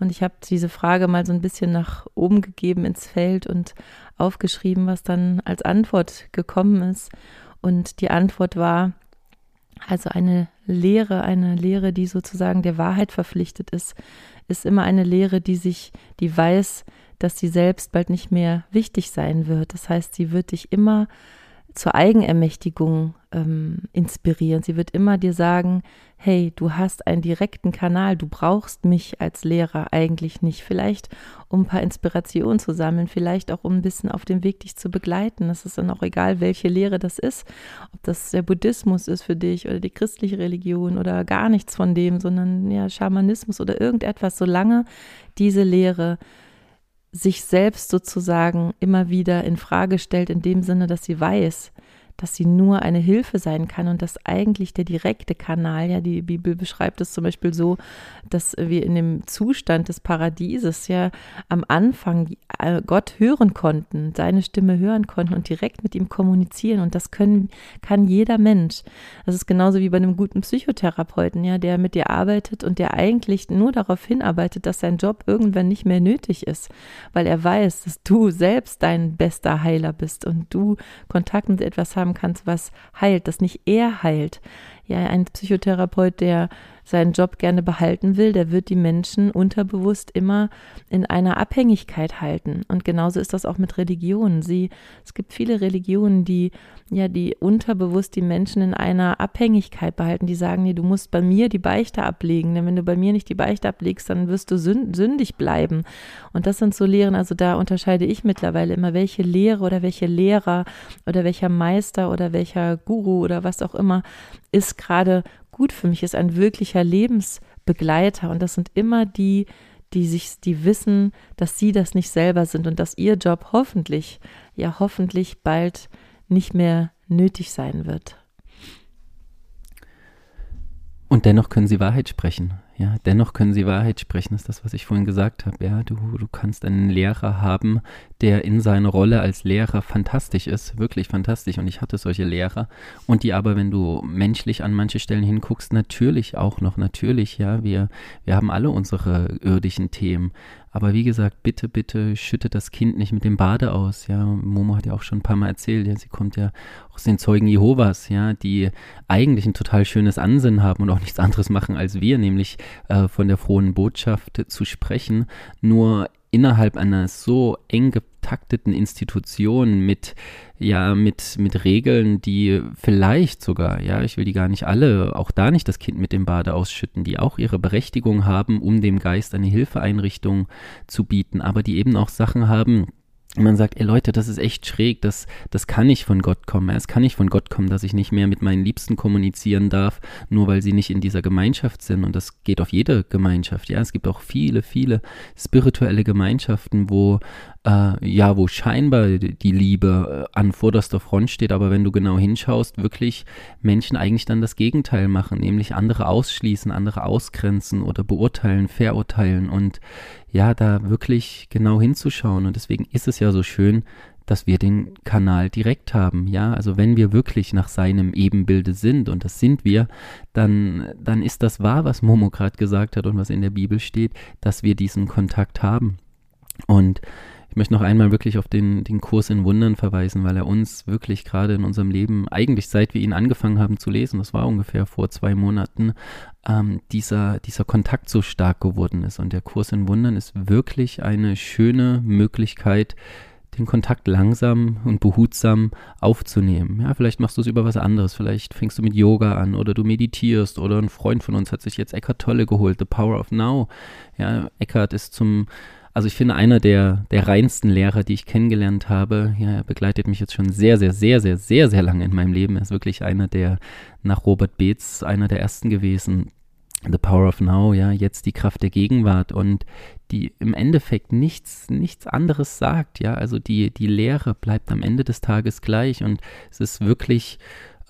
Und ich habe diese Frage mal so ein bisschen nach oben gegeben ins Feld und aufgeschrieben, was dann als Antwort gekommen ist. Und die Antwort war, also eine Lehre, eine Lehre, die sozusagen der Wahrheit verpflichtet ist, ist immer eine Lehre, die sich, die weiß, dass sie selbst bald nicht mehr wichtig sein wird. Das heißt, sie wird dich immer zur Eigenermächtigung ähm, inspirieren. Sie wird immer dir sagen, hey, du hast einen direkten Kanal, du brauchst mich als Lehrer eigentlich nicht. Vielleicht, um ein paar Inspirationen zu sammeln, vielleicht auch, um ein bisschen auf dem Weg dich zu begleiten. Es ist dann auch egal, welche Lehre das ist, ob das der Buddhismus ist für dich oder die christliche Religion oder gar nichts von dem, sondern ja, Schamanismus oder irgendetwas, solange diese Lehre sich selbst sozusagen immer wieder in Frage stellt, in dem Sinne, dass sie weiß, dass sie nur eine Hilfe sein kann und dass eigentlich der direkte Kanal, ja, die Bibel beschreibt es zum Beispiel so, dass wir in dem Zustand des Paradieses ja am Anfang äh, Gott hören konnten, seine Stimme hören konnten und direkt mit ihm kommunizieren und das können, kann jeder Mensch. Das ist genauso wie bei einem guten Psychotherapeuten, ja, der mit dir arbeitet und der eigentlich nur darauf hinarbeitet, dass sein Job irgendwann nicht mehr nötig ist, weil er weiß, dass du selbst dein bester Heiler bist und du Kontakt mit etwas haben kannst, was heilt, das nicht er heilt. Ja, ein Psychotherapeut, der seinen Job gerne behalten will, der wird die Menschen unterbewusst immer in einer Abhängigkeit halten. Und genauso ist das auch mit Religionen. Sie, es gibt viele Religionen, die ja, die unterbewusst die Menschen in einer Abhängigkeit behalten, die sagen, nee, du musst bei mir die Beichte ablegen, denn wenn du bei mir nicht die Beichte ablegst, dann wirst du sündig bleiben. Und das sind so Lehren, also da unterscheide ich mittlerweile immer, welche Lehre oder welche Lehrer oder welcher Meister oder welcher Guru oder was auch immer ist gerade gut für mich, ist ein wirklicher Lebensbegleiter. Und das sind immer die, die sich, die wissen, dass sie das nicht selber sind und dass ihr Job hoffentlich, ja hoffentlich bald nicht mehr nötig sein wird. Und dennoch können sie Wahrheit sprechen. Ja, dennoch können sie Wahrheit sprechen, ist das, was ich vorhin gesagt habe. Ja, du, du kannst einen Lehrer haben, der in seiner Rolle als Lehrer fantastisch ist, wirklich fantastisch. Und ich hatte solche Lehrer. Und die aber, wenn du menschlich an manche Stellen hinguckst, natürlich auch noch, natürlich, ja, wir, wir haben alle unsere irdischen Themen. Aber wie gesagt, bitte, bitte schüttet das Kind nicht mit dem Bade aus. Ja, Momo hat ja auch schon ein paar Mal erzählt, ja, sie kommt ja aus den Zeugen Jehovas, ja, die eigentlich ein total schönes Ansinnen haben und auch nichts anderes machen als wir, nämlich äh, von der frohen Botschaft zu sprechen. Nur innerhalb einer so eng getakteten Institution mit ja mit mit Regeln, die vielleicht sogar, ja, ich will die gar nicht alle, auch da nicht das Kind mit dem Bade ausschütten, die auch ihre Berechtigung haben, um dem Geist eine Hilfeeinrichtung zu bieten, aber die eben auch Sachen haben, man sagt, ey Leute, das ist echt schräg, das, das kann nicht von Gott kommen. Es kann nicht von Gott kommen, dass ich nicht mehr mit meinen Liebsten kommunizieren darf, nur weil sie nicht in dieser Gemeinschaft sind. Und das geht auf jede Gemeinschaft. Ja, es gibt auch viele, viele spirituelle Gemeinschaften, wo äh, ja, wo scheinbar die Liebe äh, an vorderster Front steht, aber wenn du genau hinschaust, wirklich Menschen eigentlich dann das Gegenteil machen, nämlich andere ausschließen, andere ausgrenzen oder beurteilen, verurteilen und ja, da wirklich genau hinzuschauen. Und deswegen ist es ja so schön, dass wir den Kanal direkt haben, ja, also wenn wir wirklich nach seinem Ebenbilde sind und das sind wir, dann, dann ist das wahr, was Momo gerade gesagt hat und was in der Bibel steht, dass wir diesen Kontakt haben. Und ich möchte noch einmal wirklich auf den, den Kurs in Wundern verweisen, weil er uns wirklich gerade in unserem Leben, eigentlich seit wir ihn angefangen haben zu lesen, das war ungefähr vor zwei Monaten, ähm, dieser, dieser Kontakt so stark geworden ist. Und der Kurs in Wundern ist wirklich eine schöne Möglichkeit, den Kontakt langsam und behutsam aufzunehmen. Ja, vielleicht machst du es über was anderes, vielleicht fängst du mit Yoga an oder du meditierst oder ein Freund von uns hat sich jetzt Eckhart Tolle geholt, The Power of Now. Ja, Eckhart ist zum also ich finde, einer der, der reinsten Lehrer, die ich kennengelernt habe, ja, er begleitet mich jetzt schon sehr, sehr, sehr, sehr, sehr, sehr lange in meinem Leben. Er ist wirklich einer der, nach Robert Beetz, einer der ersten gewesen. The Power of Now, ja, jetzt die Kraft der Gegenwart und die im Endeffekt nichts, nichts anderes sagt, ja, also die, die Lehre bleibt am Ende des Tages gleich und es ist wirklich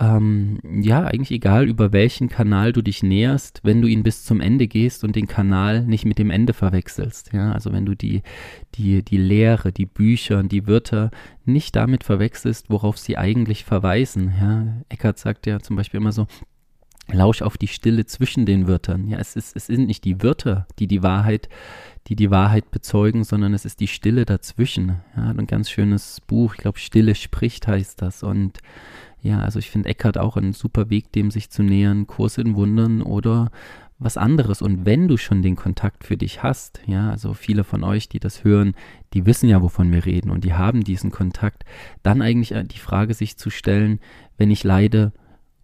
ähm, ja, eigentlich egal, über welchen Kanal du dich näherst, wenn du ihn bis zum Ende gehst und den Kanal nicht mit dem Ende verwechselst. Ja, also wenn du die, die, die Lehre, die Bücher und die Wörter nicht damit verwechselst, worauf sie eigentlich verweisen. Ja, Eckhart sagt ja zum Beispiel immer so, Lausch auf die Stille zwischen den Wörtern. Ja, es, ist, es sind nicht die Wörter, die die Wahrheit, die die Wahrheit bezeugen, sondern es ist die Stille dazwischen. Ja, ein ganz schönes Buch, ich glaube, Stille spricht heißt das. Und ja, also ich finde Eckhart auch einen super Weg, dem sich zu nähern, Kurs in Wundern oder was anderes. Und wenn du schon den Kontakt für dich hast, ja, also viele von euch, die das hören, die wissen ja, wovon wir reden und die haben diesen Kontakt, dann eigentlich äh, die Frage sich zu stellen, wenn ich leide,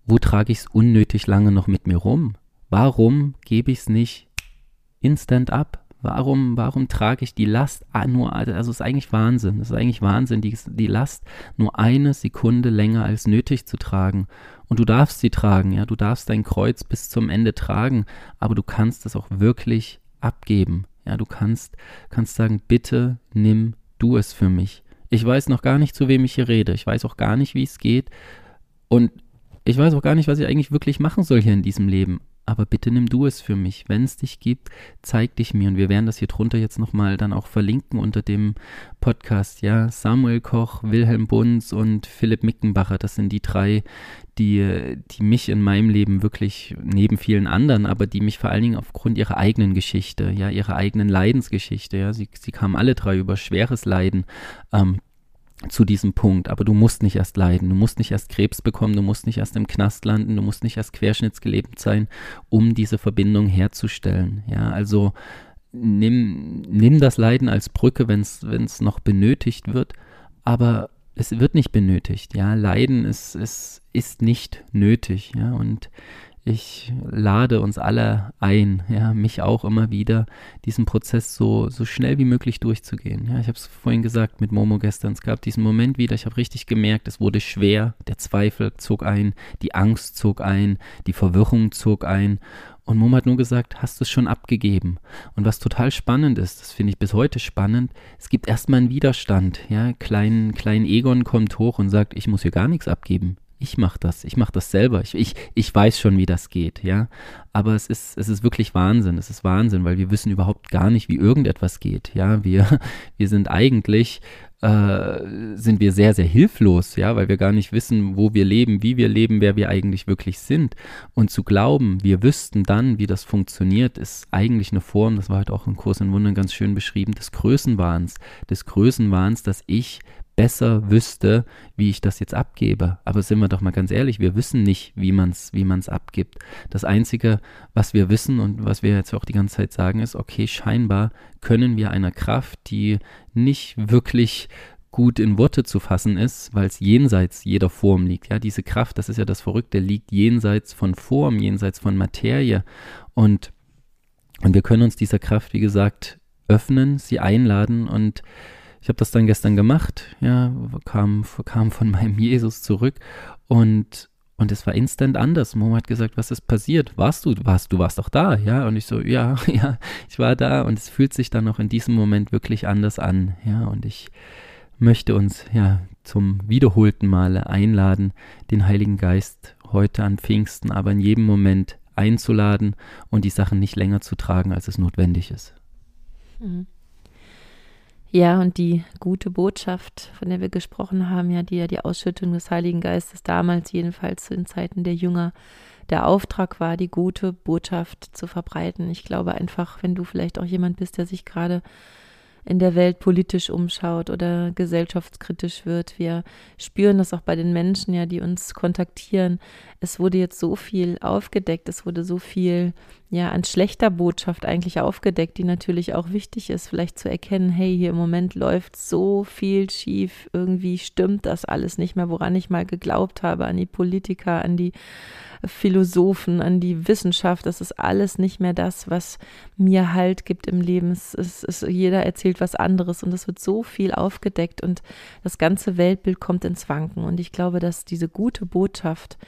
wo trage ich es unnötig lange noch mit mir rum? Warum gebe ich es nicht instant ab? Warum, warum trage ich die Last nur, also es ist eigentlich Wahnsinn, es ist eigentlich Wahnsinn, die, die Last nur eine Sekunde länger als nötig zu tragen. Und du darfst sie tragen, ja, du darfst dein Kreuz bis zum Ende tragen, aber du kannst es auch wirklich abgeben. Ja, du kannst, kannst sagen, bitte nimm du es für mich. Ich weiß noch gar nicht, zu wem ich hier rede. Ich weiß auch gar nicht, wie es geht. Und ich weiß auch gar nicht, was ich eigentlich wirklich machen soll hier in diesem Leben. Aber bitte nimm du es für mich. Wenn es dich gibt, zeig dich mir. Und wir werden das hier drunter jetzt nochmal dann auch verlinken unter dem Podcast. Ja, Samuel Koch, Wilhelm Bunz und Philipp Mickenbacher. Das sind die drei, die, die mich in meinem Leben wirklich neben vielen anderen, aber die mich vor allen Dingen aufgrund ihrer eigenen Geschichte, ja, ihrer eigenen Leidensgeschichte, ja, sie, sie kamen alle drei über schweres Leiden, ähm, zu diesem Punkt. Aber du musst nicht erst leiden, du musst nicht erst Krebs bekommen, du musst nicht erst im Knast landen, du musst nicht erst querschnittsgelebt sein, um diese Verbindung herzustellen. Ja, also nimm, nimm das Leiden als Brücke, wenn es noch benötigt wird, aber es wird nicht benötigt. Ja, Leiden ist, ist, ist nicht nötig. Ja, und ich lade uns alle ein, ja, mich auch immer wieder, diesen Prozess so, so schnell wie möglich durchzugehen. Ja, ich habe es vorhin gesagt mit Momo gestern, es gab diesen Moment wieder, ich habe richtig gemerkt, es wurde schwer, der Zweifel zog ein, die Angst zog ein, die Verwirrung zog ein und Momo hat nur gesagt, hast du es schon abgegeben? Und was total spannend ist, das finde ich bis heute spannend, es gibt erstmal einen Widerstand. Ja, klein, klein Egon kommt hoch und sagt, ich muss hier gar nichts abgeben ich mache das, ich mache das selber. Ich, ich, ich weiß schon, wie das geht, ja. Aber es ist, es ist wirklich Wahnsinn. Es ist Wahnsinn, weil wir wissen überhaupt gar nicht, wie irgendetwas geht. Ja, wir, wir sind eigentlich, äh, sind wir sehr, sehr hilflos, ja, weil wir gar nicht wissen, wo wir leben, wie wir leben, wer wir eigentlich wirklich sind. Und zu glauben, wir wüssten dann, wie das funktioniert, ist eigentlich eine Form, das war halt auch im Kurs in Wundern ganz schön beschrieben, des Größenwahns. Des Größenwahns, dass ich besser wüsste, wie ich das jetzt abgebe. Aber sind wir doch mal ganz ehrlich, wir wissen nicht, wie man es wie man's abgibt. Das Einzige, was wir wissen und was wir jetzt auch die ganze Zeit sagen, ist, okay, scheinbar können wir einer Kraft, die nicht wirklich gut in Worte zu fassen ist, weil es jenseits jeder Form liegt. Ja, diese Kraft, das ist ja das Verrückte, liegt jenseits von Form, jenseits von Materie. Und, und wir können uns dieser Kraft, wie gesagt, öffnen, sie einladen und ich habe das dann gestern gemacht, ja, kam, kam von meinem Jesus zurück und und es war instant anders. Momo hat gesagt, was ist passiert? Warst du, warst du, warst doch da, ja? Und ich so, ja, ja, ich war da und es fühlt sich dann auch in diesem Moment wirklich anders an, ja? Und ich möchte uns, ja, zum wiederholten Male einladen, den Heiligen Geist heute an Pfingsten, aber in jedem Moment einzuladen und die Sachen nicht länger zu tragen, als es notwendig ist. Mhm. Ja, und die gute Botschaft, von der wir gesprochen haben, ja, die ja die Ausschüttung des Heiligen Geistes damals, jedenfalls den Zeiten der Jünger, der Auftrag war, die gute Botschaft zu verbreiten. Ich glaube einfach, wenn du vielleicht auch jemand bist, der sich gerade in der Welt politisch umschaut oder gesellschaftskritisch wird. Wir spüren das auch bei den Menschen, ja, die uns kontaktieren. Es wurde jetzt so viel aufgedeckt, es wurde so viel ja an schlechter Botschaft eigentlich aufgedeckt, die natürlich auch wichtig ist, vielleicht zu erkennen, hey, hier im Moment läuft so viel schief, irgendwie stimmt das alles nicht mehr, woran ich mal geglaubt habe, an die Politiker, an die Philosophen, an die Wissenschaft. Das ist alles nicht mehr das, was mir Halt gibt im Leben. Es ist, es, jeder erzählt was anderes und es wird so viel aufgedeckt und das ganze Weltbild kommt ins Wanken. Und ich glaube, dass diese gute Botschaft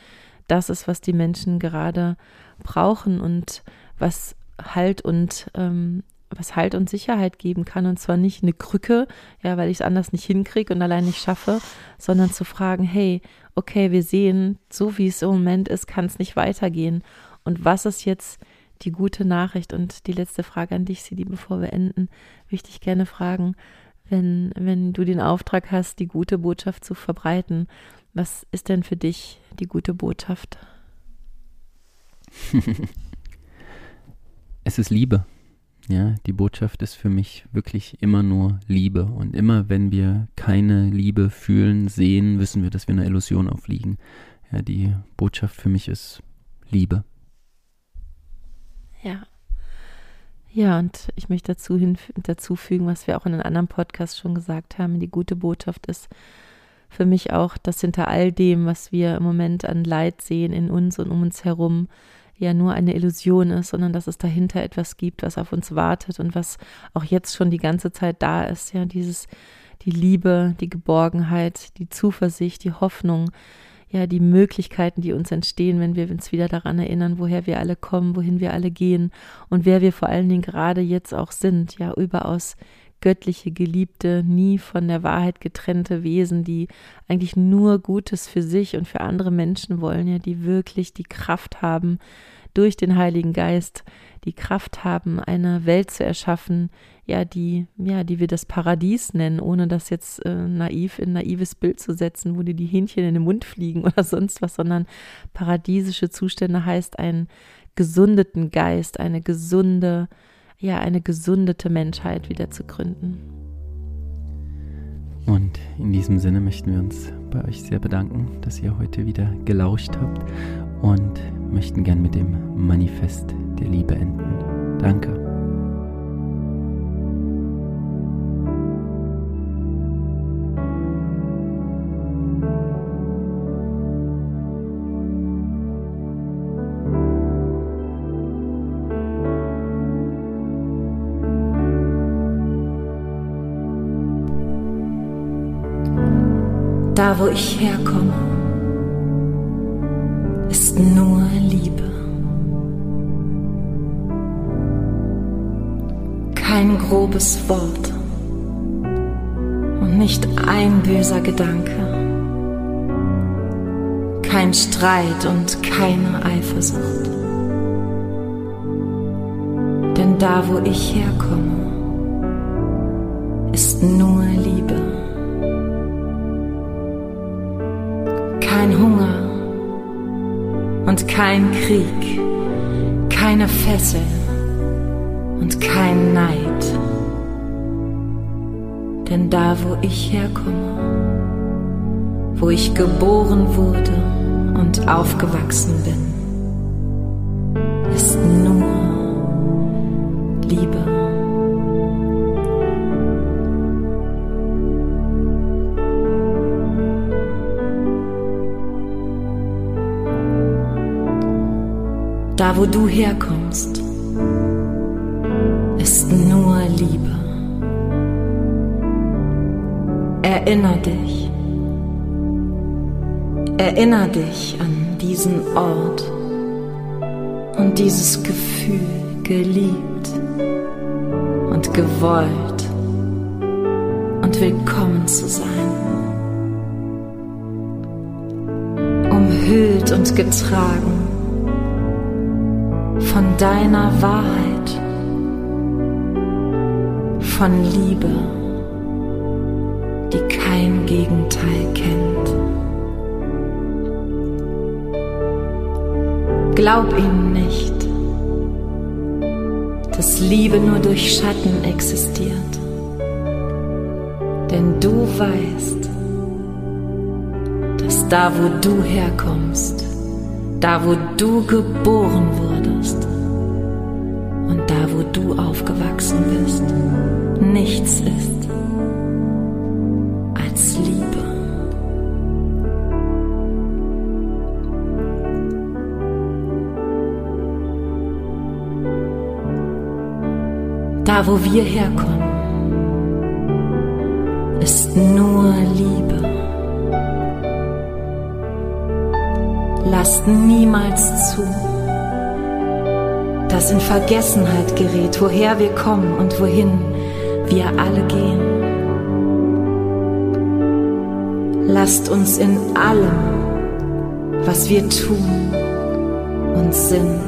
das ist, was die Menschen gerade brauchen und was Halt und ähm, was Halt und Sicherheit geben kann. Und zwar nicht eine Krücke, ja, weil ich es anders nicht hinkriege und allein nicht schaffe, sondern zu fragen, hey, okay, wir sehen, so wie es im Moment ist, kann es nicht weitergehen. Und was ist jetzt die gute Nachricht? Und die letzte Frage an dich, Sidi, bevor wir enden, möchte ich gerne fragen, wenn, wenn du den Auftrag hast, die gute Botschaft zu verbreiten, was ist denn für dich die gute Botschaft? es ist Liebe. Ja, die Botschaft ist für mich wirklich immer nur Liebe. Und immer wenn wir keine Liebe fühlen, sehen, wissen wir, dass wir einer Illusion aufliegen. Ja, die Botschaft für mich ist Liebe. Ja. Ja, und ich möchte dazu, fügen, was wir auch in einem anderen Podcast schon gesagt haben. Die gute Botschaft ist für mich auch, dass hinter all dem, was wir im Moment an Leid sehen in uns und um uns herum, ja nur eine Illusion ist, sondern dass es dahinter etwas gibt, was auf uns wartet und was auch jetzt schon die ganze Zeit da ist. Ja, dieses, die Liebe, die Geborgenheit, die Zuversicht, die Hoffnung, ja, die Möglichkeiten, die uns entstehen, wenn wir uns wieder daran erinnern, woher wir alle kommen, wohin wir alle gehen und wer wir vor allen Dingen gerade jetzt auch sind, ja, überaus göttliche, geliebte, nie von der Wahrheit getrennte Wesen, die eigentlich nur Gutes für sich und für andere Menschen wollen, ja, die wirklich die Kraft haben, durch den Heiligen Geist die Kraft haben, eine Welt zu erschaffen, ja, die, ja, die wir das Paradies nennen, ohne das jetzt äh, naiv in naives Bild zu setzen, wo dir die Hähnchen in den Mund fliegen oder sonst was, sondern paradiesische Zustände heißt einen gesundeten Geist, eine gesunde, ja, eine gesundete Menschheit wieder zu gründen. Und in diesem Sinne möchten wir uns bei euch sehr bedanken, dass ihr heute wieder gelauscht habt und möchten gern mit dem Manifest der Liebe enden. Danke. Da, wo ich herkomme, ist nur Liebe. Kein grobes Wort und nicht ein böser Gedanke. Kein Streit und keine Eifersucht. Denn da, wo ich herkomme, ist nur Liebe. Kein Hunger und kein Krieg, keine Fessel und kein Neid. Denn da, wo ich herkomme, wo ich geboren wurde und aufgewachsen bin, ist nur Liebe. Da wo du herkommst, ist nur Liebe. Erinner dich, erinner dich an diesen Ort und dieses Gefühl, geliebt und gewollt und willkommen zu sein. Umhüllt und getragen von deiner Wahrheit, von Liebe, die kein Gegenteil kennt. Glaub ihm nicht, dass Liebe nur durch Schatten existiert, denn du weißt, dass da, wo du herkommst, da wo du geboren wurdest du aufgewachsen bist, nichts ist als Liebe. Da wo wir herkommen, ist nur Liebe. lasst niemals zu, dass in Vergessenheit gerät, woher wir kommen und wohin wir alle gehen. Lasst uns in allem, was wir tun und sind,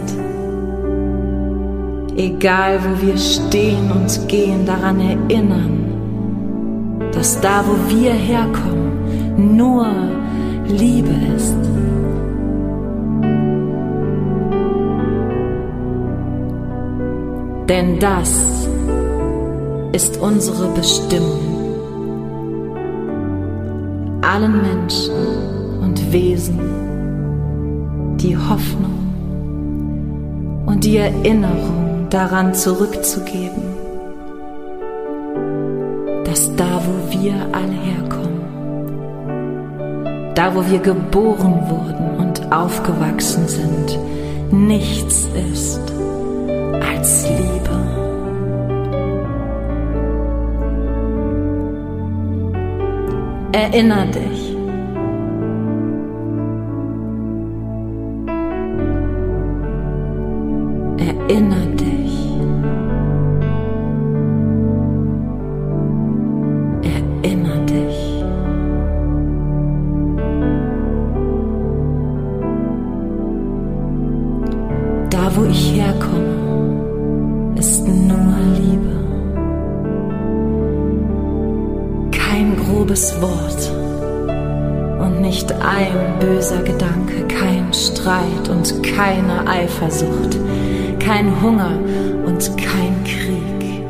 egal wo wir stehen und gehen, daran erinnern, dass da, wo wir herkommen, nur Liebe ist. Denn das ist unsere Bestimmung. Allen Menschen und Wesen die Hoffnung und die Erinnerung daran zurückzugeben, dass da, wo wir alle herkommen, da, wo wir geboren wurden und aufgewachsen sind, nichts ist Erinner dich, Erinner dich. Eifersucht kein Hunger und kein Krieg,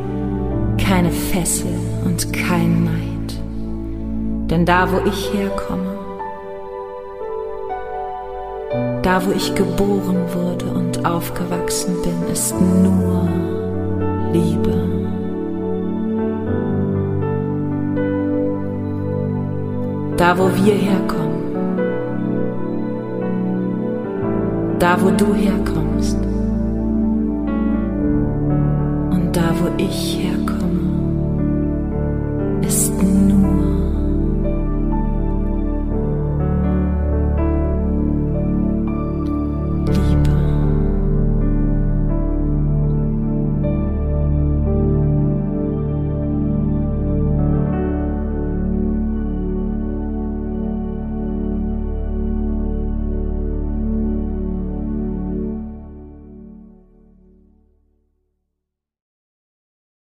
keine Fessel und kein Neid. Denn da, wo ich herkomme, da, wo ich geboren wurde und aufgewachsen bin, ist nur Liebe. Da, wo wir herkommen, da, wo du herkommst, da wo ich herkomme.